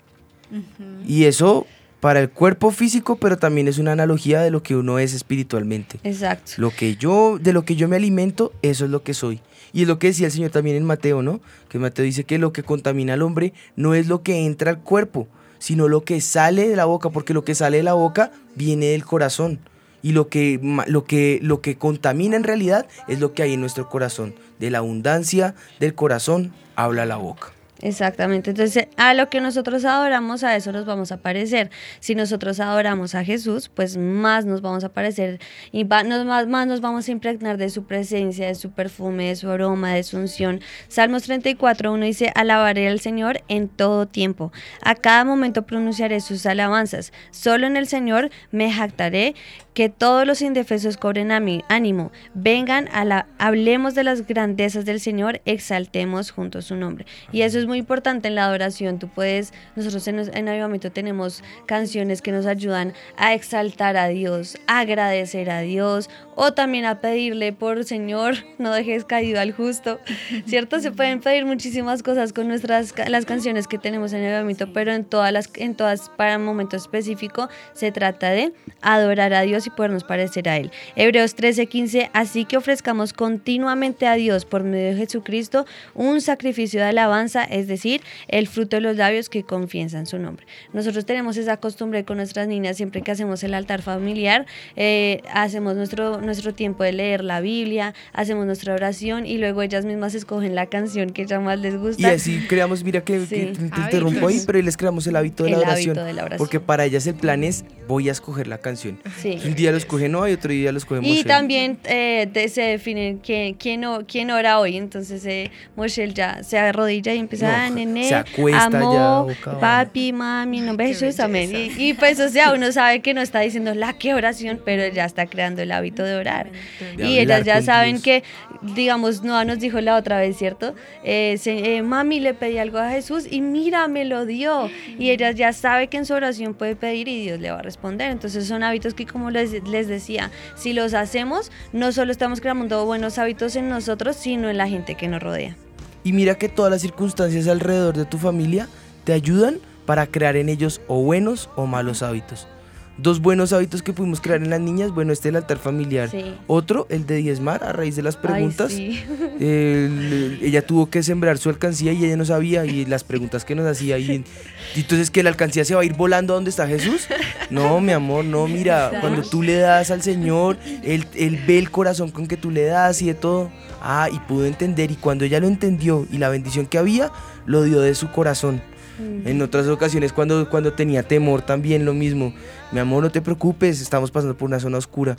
Y eso para el cuerpo físico, pero también es una analogía de lo que uno es espiritualmente. Exacto. Lo que yo, de lo que yo me alimento, eso es lo que soy. Y es lo que decía el Señor también en Mateo, ¿no? Que Mateo dice que lo que contamina al hombre no es lo que entra al cuerpo, sino lo que sale de la boca, porque lo que sale de la boca viene del corazón. Y lo que, lo que, lo que contamina en realidad es lo que hay en nuestro corazón. De la abundancia del corazón habla la boca. Exactamente, entonces a lo que nosotros adoramos, a eso nos vamos a parecer. Si nosotros adoramos a Jesús, pues más nos vamos a parecer y va- nos- más, más nos vamos a impregnar de su presencia, de su perfume, de su aroma, de su unción. Salmos 34, 1 dice, alabaré al Señor en todo tiempo. A cada momento pronunciaré sus alabanzas. Solo en el Señor me jactaré. Que todos los indefensos cobren ánimo. Vengan, a la, hablemos de las grandezas del Señor, exaltemos juntos su nombre. Y eso es muy importante en la adoración. Tú puedes, nosotros en, en Avivamiento tenemos canciones que nos ayudan a exaltar a Dios, a agradecer a Dios o también a pedirle por Señor, no dejes caído al justo. ¿Cierto? Se pueden pedir muchísimas cosas con nuestras las canciones que tenemos en Avivamiento, pero en todas las en todas para un momento específico se trata de adorar a Dios y podernos parecer a él. Hebreos 13:15, así que ofrezcamos continuamente a Dios por medio de Jesucristo un sacrificio de alabanza, es decir, el fruto de los labios que confiesan su nombre. Nosotros tenemos esa costumbre con nuestras niñas, siempre que hacemos el altar familiar, eh, hacemos nuestro, nuestro tiempo de leer la Biblia, hacemos nuestra oración y luego ellas mismas escogen la canción que ya más les gusta. Y así creamos, mira que, Sí. que te interrumpo ahí, pero les creamos el hábito de la El oración. hábito de la oración. Porque para ellas el plan es, voy a escoger la canción. Sí. Un día lo escoge Noah y otro día lo escoge Y también eh, de- se define quién, quién, quién ora hoy. Entonces eh, Moshe ya se arrodilla y empieza, No, ah, nene, se acuesta ya, amo, papi, mami, no de Jesús, amén. Y, y pues, o sea, uno sabe que no está diciendo la que oración, pero ya está creando el hábito de orar. De y ellas ya saben Dios. que, digamos, Noah nos dijo la otra vez, ¿cierto? Eh, se- eh, mami le pedí algo a Jesús y mira, me lo dio. Y ellas ya sabe que en su oración puede pedir y Dios le va a responder. Entonces son hábitos que, como les, les decía, si los hacemos, no solo estamos creando buenos hábitos en nosotros, sino en la gente que nos rodea. Y mira que todas las circunstancias alrededor de tu familia te ayudan para crear en ellos o buenos o malos hábitos. Dos buenos hábitos que pudimos crear en las niñas, bueno, este es el altar familiar. Sí. Otro, el de diezmar, a raíz de las preguntas. Ay, sí. el- ella tuvo que sembrar su alcancía y ella no sabía y las preguntas que nos hacía y, y entonces que la alcancía se va a ir volando a donde está Jesús No, mi amor, no, mira, cuando tú le das al Señor, él, él ve el corazón con que tú le das y de todo. Ah, y pudo entender. Y cuando ella lo entendió y la bendición que había, lo dio de su corazón. En otras ocasiones, cuando, cuando tenía temor, también lo mismo. Mi amor, no te preocupes, estamos pasando por una zona oscura.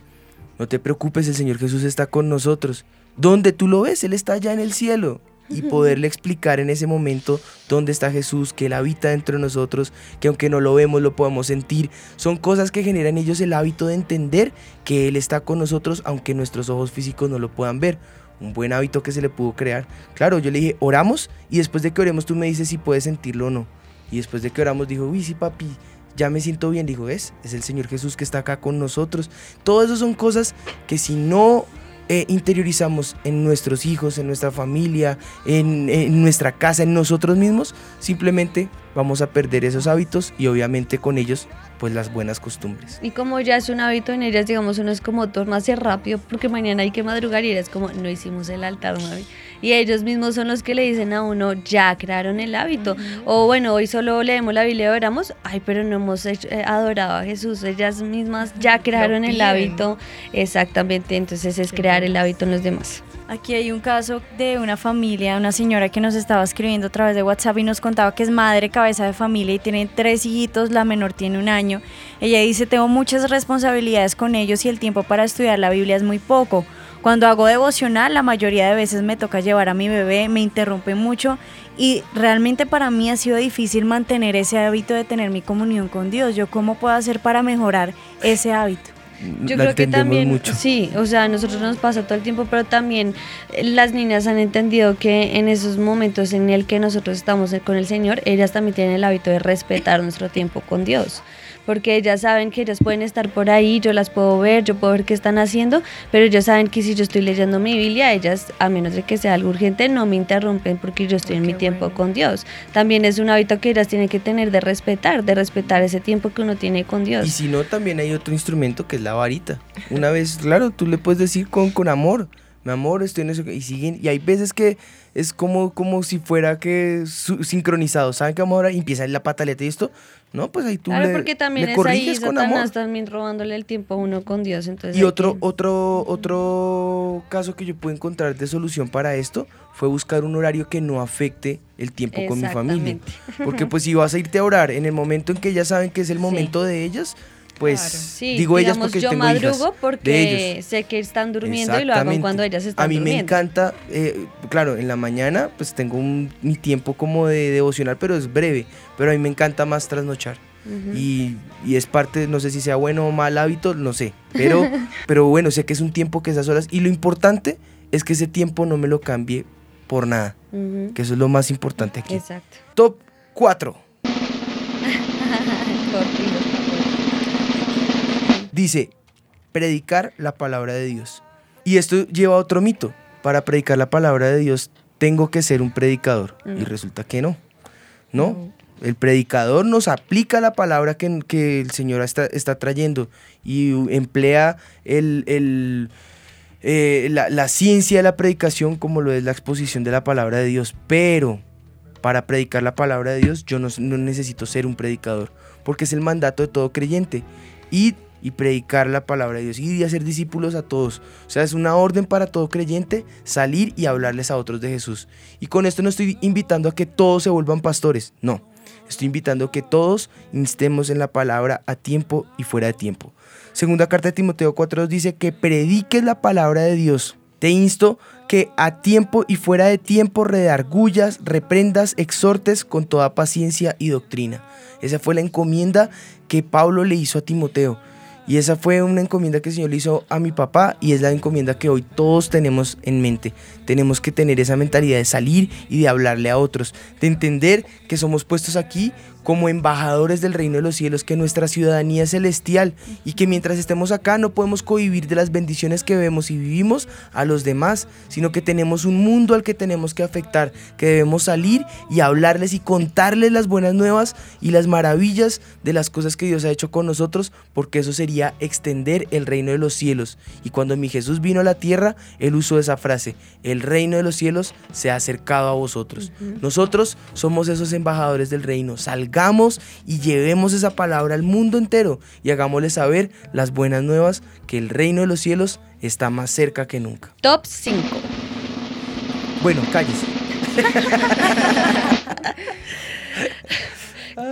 No te preocupes, el Señor Jesús está con nosotros. ¿Dónde tú lo ves? Él está allá en el cielo. Y poderle explicar en ese momento dónde está Jesús, que Él habita dentro de nosotros, que aunque no lo vemos, lo podemos sentir. Son cosas que generan en ellos el hábito de entender que Él está con nosotros, aunque nuestros ojos físicos no lo puedan ver. Un buen hábito que se le pudo crear. Claro, yo le dije, oramos, y después de que oremos tú me dices si puedes sentirlo o no. Y después de que oramos dijo, uy, sí, papi, ya me siento bien. Dijo, es, es el Señor Jesús que está acá con nosotros. Todo eso son cosas que si no eh, interiorizamos en nuestros hijos, en nuestra familia, en, en nuestra casa, en nosotros mismos, simplemente vamos a perder esos hábitos y obviamente con ellos pues las buenas costumbres. Y como ya es un hábito en ellas, digamos, uno es como hacer rápido porque mañana hay que madrugar y eres como, no hicimos el altar, mami. Y ellos mismos son los que le dicen a uno, ya crearon el hábito. O bueno, hoy solo leemos la Biblia y oramos, ay, pero no hemos hecho- eh, adorado a Jesús. Ellas mismas ya crearon el hábito. Exactamente, entonces es crear el hábito en los demás. Aquí hay un caso de una familia, una señora que nos estaba escribiendo a través de WhatsApp y nos contaba que es madre, cabeza de familia y tiene tres hijitos, la menor tiene un año. Ella dice, tengo muchas responsabilidades con ellos y el tiempo para estudiar la Biblia es muy poco. Cuando hago devocional, la mayoría de veces me toca llevar a mi bebé, me interrumpe mucho y realmente para mí ha sido difícil mantener ese hábito de tener mi comunión con Dios. ¿Yo cómo puedo hacer para mejorar ese hábito? Yo La creo que también, mucho. sí, o sea, a nosotros nos pasa todo el tiempo, pero también eh, las niñas han entendido que en esos momentos en el que nosotros estamos con el Señor, ellas también tienen el hábito de respetar nuestro tiempo con Dios. Porque ellas saben que ellas pueden estar por ahí, yo las puedo ver, yo puedo ver qué están haciendo, pero ellas saben que si yo estoy leyendo mi Biblia, ellas, a menos de que sea algo urgente, no me interrumpen porque yo estoy en mi tiempo con Dios. También es un hábito que ellas tienen que tener de respetar, de respetar ese tiempo que uno tiene con Dios. Y si no, también hay otro instrumento que es la varita. Una vez, claro, tú le puedes decir con, con amor, mi amor, estoy en eso. Y siguen, y hay veces que es como, como si fuera que su- sincronizado. ¿Saben qué vamos ahora? Y empieza la pataleta y esto. No, pues ahí tú Claro, le, porque también le es ahí con amor. También robándole el tiempo a uno con Dios. Entonces Y otro, que- otro, otro caso que yo pude encontrar de solución para esto fue buscar un horario que no afecte el tiempo con mi familia. Porque pues si vas a irte a orar en el momento en que ellas saben que es el momento de ellas, pues Sí, digo ellas porque yo tengo hijas madrugo de ellos. porque sé que están durmiendo y lo hago cuando ellas están A mí durmiendo. me encanta, eh, claro, en la mañana pues tengo un- mi tiempo como de devocional, pero es breve, pero a mí me encanta más trasnochar. Y, y es parte, no sé si sea bueno o mal hábito, no sé, pero, pero bueno, sé que es un tiempo que esas horas, y lo importante es que ese tiempo no me lo cambie por nada, que eso es lo más importante aquí. Exacto. Top 4. Dice, predicar la palabra de Dios. Y esto lleva a otro mito. Para predicar la palabra de Dios tengo que ser un predicador. Y Mm. resulta que no. No. El predicador nos aplica la palabra que, que el Señor está, está trayendo y emplea el, el, eh, la, la ciencia de la predicación como lo es la exposición de la palabra de Dios. Pero para predicar la palabra de Dios yo no, no necesito ser un predicador, porque es el mandato de todo creyente. Id y predicar la palabra de Dios, y hacer discípulos a todos. O sea, es una orden para todo creyente salir y hablarles a otros de Jesús. Y con esto no estoy invitando a que todos se vuelvan pastores, no. Estoy invitando a que todos instemos en la palabra a tiempo y fuera de tiempo. Segunda carta de Timoteo 4.2 dice que prediques la palabra de Dios. Te insto que a tiempo y fuera de tiempo redargullas, reprendas, exhortes con toda paciencia y doctrina. Esa fue la encomienda que Pablo le hizo a Timoteo. Y esa fue una encomienda que el Señor le hizo a mi papá y es la encomienda que hoy todos tenemos en mente. Tenemos que tener esa mentalidad de salir y de hablarle a otros, de entender que somos puestos aquí como embajadores del reino de los cielos, que nuestra ciudadanía es celestial y que mientras estemos acá no podemos cohibir de las bendiciones que vemos y vivimos a los demás, sino que tenemos un mundo al que tenemos que afectar, que debemos salir y hablarles y contarles las buenas nuevas y las maravillas de las cosas que Dios ha hecho con nosotros, porque eso sería extender el reino de los cielos. Y cuando mi Jesús vino a la tierra, él usó esa frase, el reino de los cielos se ha acercado a vosotros. Nosotros somos esos embajadores del reino, salgamos salgamos y llevemos esa palabra al mundo entero y hagámosle saber las buenas nuevas que el reino de los cielos está más cerca que nunca. Top 5. Bueno, cállese.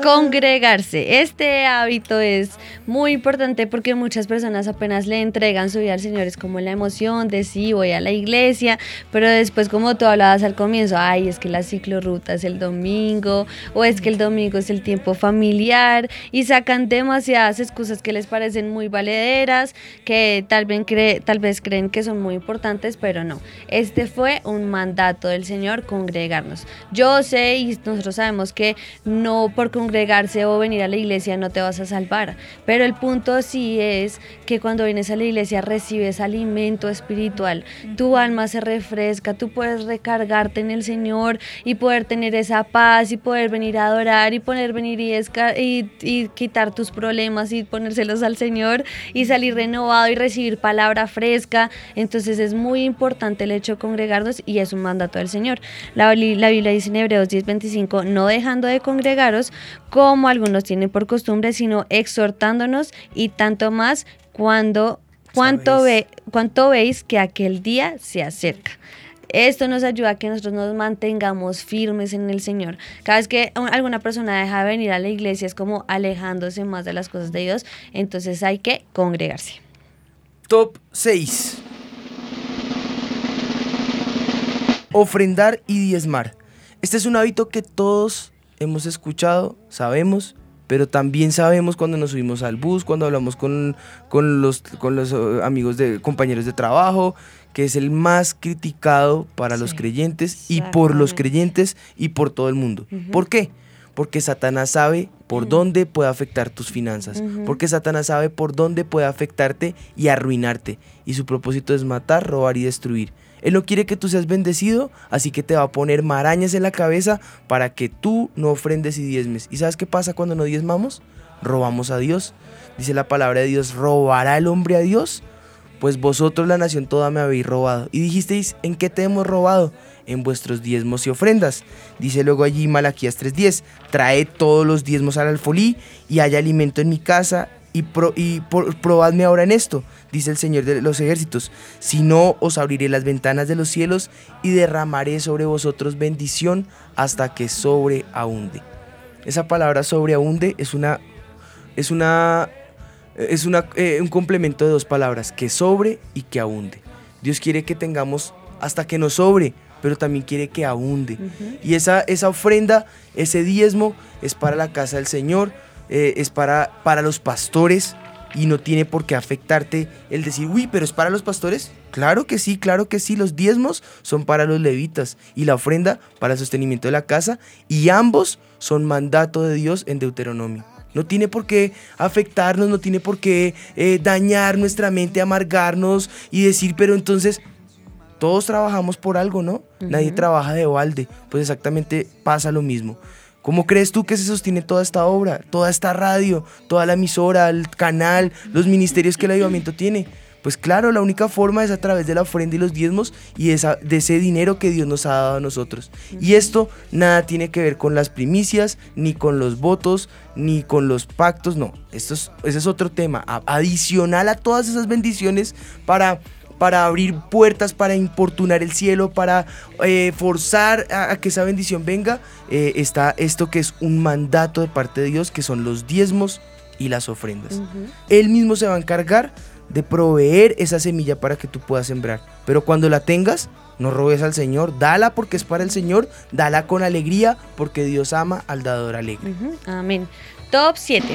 Congregarse. Este hábito es muy importante porque muchas personas apenas le entregan su vida al Señor. Es como la emoción de sí, voy a la iglesia, pero después como tú hablabas al comienzo, ay, es que la ciclorruta es el domingo o es que el domingo es el tiempo familiar y sacan demasiadas excusas que les parecen muy valederas, que tal vez, tal vez creen que son muy importantes, pero no. Este fue un mandato del Señor, congregarnos. Yo sé y nosotros sabemos que no por congregarse o venir a la iglesia no te vas a salvar, pero el punto sí es que cuando vienes a la iglesia recibes alimento espiritual, tu alma se refresca, tú puedes recargarte en el Señor y poder tener esa paz y poder venir a adorar y poder venir y, y, y quitar tus problemas y ponérselos al Señor y salir renovado y recibir palabra fresca. Entonces es muy importante el hecho de congregarnos y es un mandato del Señor. La, la Biblia dice en Hebreos 10:25, no dejando de congregaros como algunos tienen por costumbre, sino exhortándonos y tanto más cuando cuánto, ve, cuánto veis que aquel día se acerca. Esto nos ayuda a que nosotros nos mantengamos firmes en el Señor. Cada vez que alguna persona deja de venir a la iglesia es como alejándose más de las cosas de Dios, entonces hay que congregarse. Top 6. Ofrendar y diezmar. Este es un hábito que todos hemos escuchado, sabemos, pero también sabemos cuando nos subimos al bus, cuando hablamos con, los, con los eh, amigos de compañeros de trabajo, que es el más criticado para los creyentes y por los creyentes y por todo el mundo. ¿Por qué? Porque Satanás sabe por dónde puede afectar tus finanzas, porque Satanás sabe por dónde puede afectarte y arruinarte, y su propósito es matar, robar y destruir. Él no quiere que tú seas bendecido, así que te va a poner marañas en la cabeza para que tú no ofrendes y diezmes. ¿Y sabes qué pasa cuando no diezmamos? Robamos a Dios. Dice la palabra de Dios, ¿robará el hombre a Dios? Pues vosotros la nación toda me habéis robado. Y dijisteis, ¿en qué te hemos robado? En vuestros diezmos y ofrendas. Dice luego allí Malaquías 3.10, traed todos los diezmos al alfolí y haya alimento en mi casa y, y probadme ahora en esto, dice el Señor de los ejércitos, si no os abriré las ventanas de los cielos y derramaré sobre vosotros bendición hasta que sobreabunde. Esa palabra sobreabunde es una es una es una, eh, un complemento de dos palabras, que sobre y que abunde. Dios quiere que tengamos hasta que nos sobre, pero también quiere que abunde. Y esa, esa ofrenda, ese diezmo es para la casa del Señor, eh, es para, para los pastores y no tiene por qué afectarte el decir, uy, pero es para los pastores. Claro que sí, claro que sí, los diezmos son para los levitas y la ofrenda para el sostenimiento de la casa y ambos son mandato de Dios en Deuteronomio. No tiene por qué afectarnos, no tiene por qué eh, dañar nuestra mente, amargarnos y decir, pero entonces todos trabajamos por algo, ¿no? Nadie trabaja de balde. Pues exactamente pasa lo mismo. ¿Cómo crees tú que se sostiene toda esta obra, toda esta radio, toda la emisora, el canal, los ministerios que el ayudamiento tiene? Pues claro, la única forma es a través de la ofrenda y los diezmos y esa, de ese dinero que Dios nos ha dado a nosotros. Y esto nada tiene que ver con las primicias, ni con los votos, ni con los pactos, no. Esto es, ese es otro tema, adicional a todas esas bendiciones para para abrir puertas, para importunar el cielo, para eh, forzar a, que esa bendición venga, eh, está esto que es un mandato de parte de Dios, que son los diezmos y las ofrendas. Él mismo se va a encargar de proveer esa semilla para que tú puedas sembrar. Pero cuando la tengas, no robes al Señor, dala porque es para el Señor, dala con alegría porque Dios ama al dador alegre. Amén. Top 7.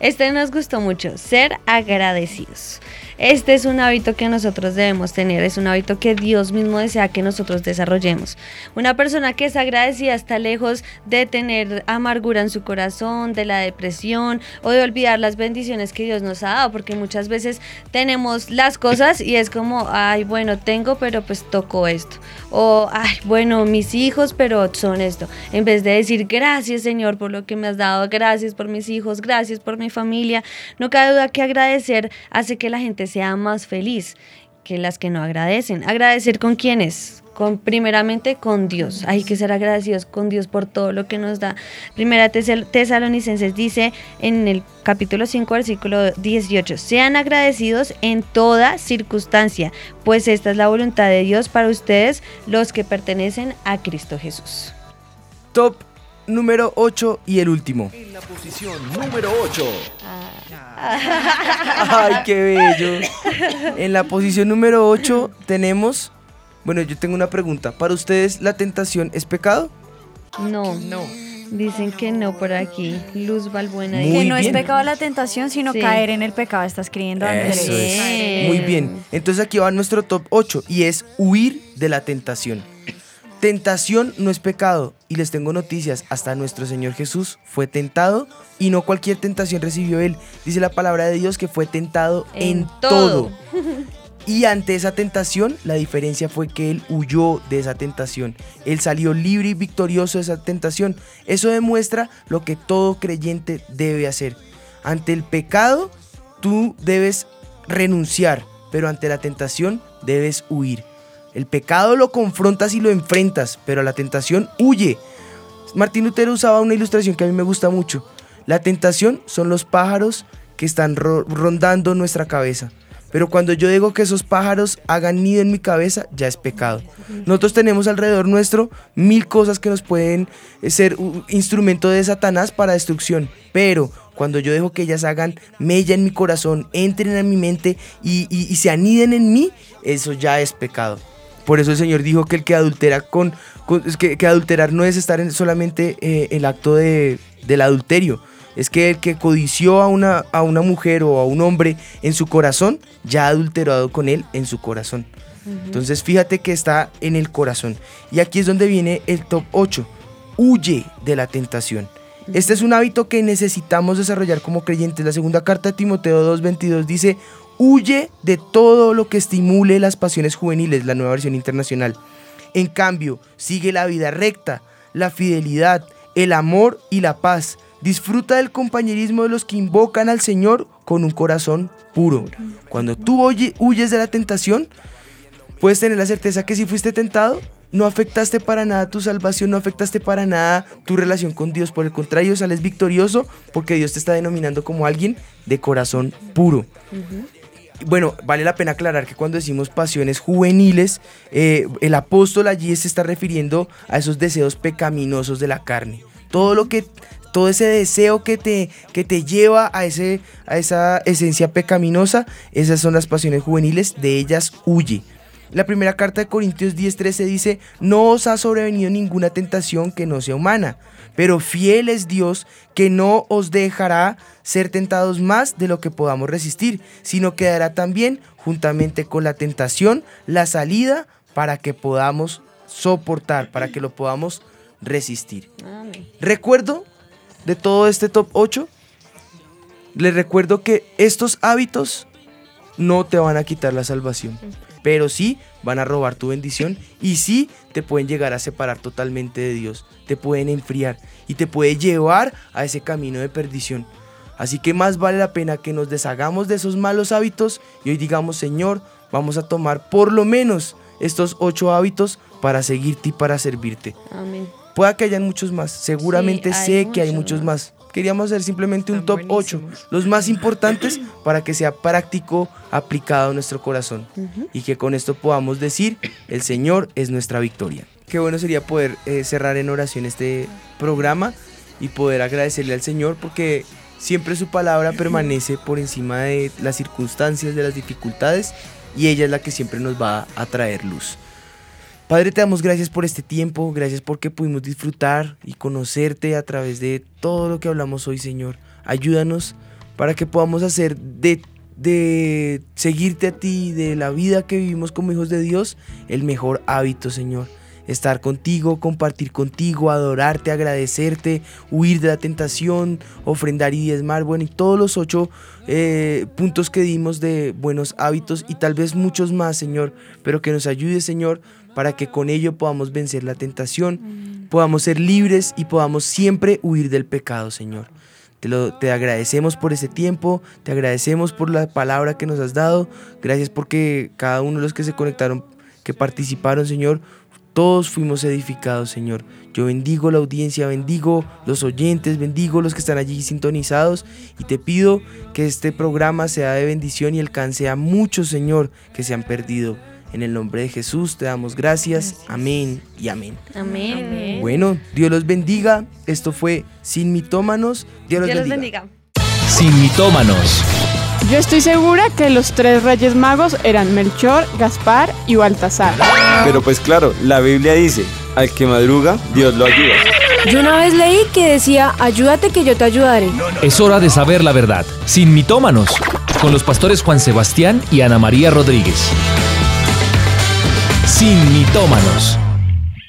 Este nos gustó mucho, ser agradecidos. Este es un hábito que nosotros debemos tener, es un hábito que Dios mismo desea que nosotros desarrollemos. Una persona que es agradecida está lejos de tener amargura en su corazón, de la depresión o de olvidar las bendiciones que Dios nos ha dado, porque muchas veces tenemos las cosas y es como, ay, bueno, tengo, pero pues tocó esto. O, ay, bueno, mis hijos, pero son esto. En vez de decir, gracias Señor por lo que me has dado, gracias por mis hijos, gracias por mi familia, no cabe duda que agradecer hace que la gente sea más feliz que las que no agradecen. Agradecer con quiénes, con, primeramente con Dios. Hay que ser agradecidos con Dios por todo lo que nos da. Primera Tesalonicenses dice en el capítulo 5, versículo 18, sean agradecidos en toda circunstancia, pues esta es la voluntad de Dios para ustedes, los que pertenecen a Cristo Jesús. Top número 8 y el último. En la posición número 8. Ay, qué bello. En la posición número 8 tenemos... Bueno, yo tengo una pregunta. ¿Para ustedes la tentación es pecado? No, no. Dicen que no por aquí. Luz Balbuena. Muy que no es pecado la tentación, sino Sí. caer en el pecado. Está escribiendo Andrés. Eso es. Muy bien. Entonces aquí va nuestro top 8 y es huir de la tentación. Tentación no es pecado y les tengo noticias, hasta nuestro Señor Jesús fue tentado y no cualquier tentación recibió él. Dice la palabra de Dios que fue tentado en, todo. Y ante esa tentación, la diferencia fue que él huyó de esa tentación. Él salió libre y victorioso de esa tentación. Eso demuestra lo que todo creyente debe hacer. Ante el pecado, tú debes renunciar, pero ante la tentación debes huir. El pecado lo confrontas y lo enfrentas, pero a la tentación huye. Martín Lutero usaba una ilustración que a mí me gusta mucho. La tentación son los pájaros que están ro- rondando nuestra cabeza. Pero cuando yo digo que esos pájaros hagan nido en mi cabeza, ya es pecado. Nosotros tenemos alrededor nuestro mil cosas que nos pueden eh, ser un instrumento de Satanás para destrucción. Pero cuando yo dejo que ellas hagan mella en mi corazón, entren en mi mente y se aniden en mí, eso ya es pecado. Por eso el Señor dijo que el que adultera con, que, que adulterar no es estar en solamente eh, el acto de, del adulterio. Es que el que codició a una, a una mujer o a un hombre en su corazón, ya ha adulterado con él en su corazón. Entonces fíjate que está en el corazón. Y aquí es donde viene el top 8. Huye de la tentación. Este es un hábito que necesitamos desarrollar como creyentes. La segunda carta de Timoteo 2.22 dice, huye de todo lo que estimule las pasiones juveniles, la nueva versión internacional. En cambio, sigue la vida recta, la fidelidad, el amor y la paz. Disfruta del compañerismo de los que invocan al Señor con un corazón puro. Cuando tú huyes de la tentación, puedes tener la certeza que si fuiste tentado, no afectaste para nada tu salvación, no afectaste para nada tu relación con Dios. Por el contrario, sales victorioso porque Dios te está denominando como alguien de corazón puro. Bueno, vale la pena aclarar que cuando decimos pasiones juveniles, eh, el apóstol allí se está refiriendo a esos deseos pecaminosos de la carne. Todo lo que, todo ese deseo que te, que te lleva a, ese, a esa esencia pecaminosa, esas son las pasiones juveniles, de ellas huye. La primera carta de Corintios 10:13 dice, no os ha sobrevenido ninguna tentación que no sea humana, pero fiel es Dios que no os dejará ser tentados más de lo que podamos resistir, sino que dará también, juntamente con la tentación, la salida para que podamos soportar, para que lo podamos resistir. Recuerdo de todo este top 8, les recuerdo que estos hábitos no te van a quitar la salvación, pero sí van a robar tu bendición y sí te pueden llegar a separar totalmente de Dios, te pueden enfriar y te puede llevar a ese camino de perdición. Así que más vale la pena que nos deshagamos de esos malos hábitos y hoy digamos, Señor, vamos a tomar por lo menos estos ocho hábitos para seguirte y para servirte. Amén. Pueda que hayan muchos más, seguramente Sí, sé que hay muchos muchos más. Queríamos hacer simplemente un top 8, los más importantes para que sea práctico, aplicado a nuestro corazón y que con esto podamos decir, el Señor es nuestra victoria. Qué bueno sería poder eh, cerrar en oración este programa y poder agradecerle al Señor porque siempre su palabra permanece por encima de las circunstancias, de las dificultades y ella es la que siempre nos va a traer luz. Padre, te damos gracias por este tiempo, gracias porque pudimos disfrutar y conocerte a través de todo lo que hablamos hoy, Señor. Ayúdanos para que podamos hacer de, de seguirte a ti, de la vida que vivimos como hijos de Dios, el mejor hábito, Señor. Estar contigo, compartir contigo, adorarte, agradecerte, huir de la tentación, ofrendar y diezmar. Bueno, y todos los ocho eh, puntos que dimos de buenos hábitos y tal vez muchos más, Señor. Pero que nos ayude, Señor, para que con ello podamos vencer la tentación, podamos ser libres y podamos siempre huir del pecado, Señor. Te, lo, te agradecemos por ese tiempo, te agradecemos por la palabra que nos has dado, gracias porque cada uno de los que se conectaron, que participaron, Señor, todos fuimos edificados, Señor. Yo bendigo la audiencia, bendigo los oyentes, bendigo los que están allí sintonizados y te pido que este programa sea de bendición y alcance a muchos, Señor, que se han perdido. En el nombre de Jesús te damos gracias. Amén y amén. Amén. Bueno, Dios los bendiga. Esto fue Sin Mitómanos. Dios los Dios los bendiga. bendiga. Sin mitómanos. Yo estoy segura que los tres reyes magos eran Melchor, Gaspar y Baltasar. Pero pues claro, la Biblia dice, al que madruga, Dios lo ayuda. Yo una vez leí que decía, ayúdate que yo te ayudaré. Es hora de saber la verdad. Sin mitómanos. Con los pastores Juan Sebastián y Ana María Rodríguez. Sin mitómanos.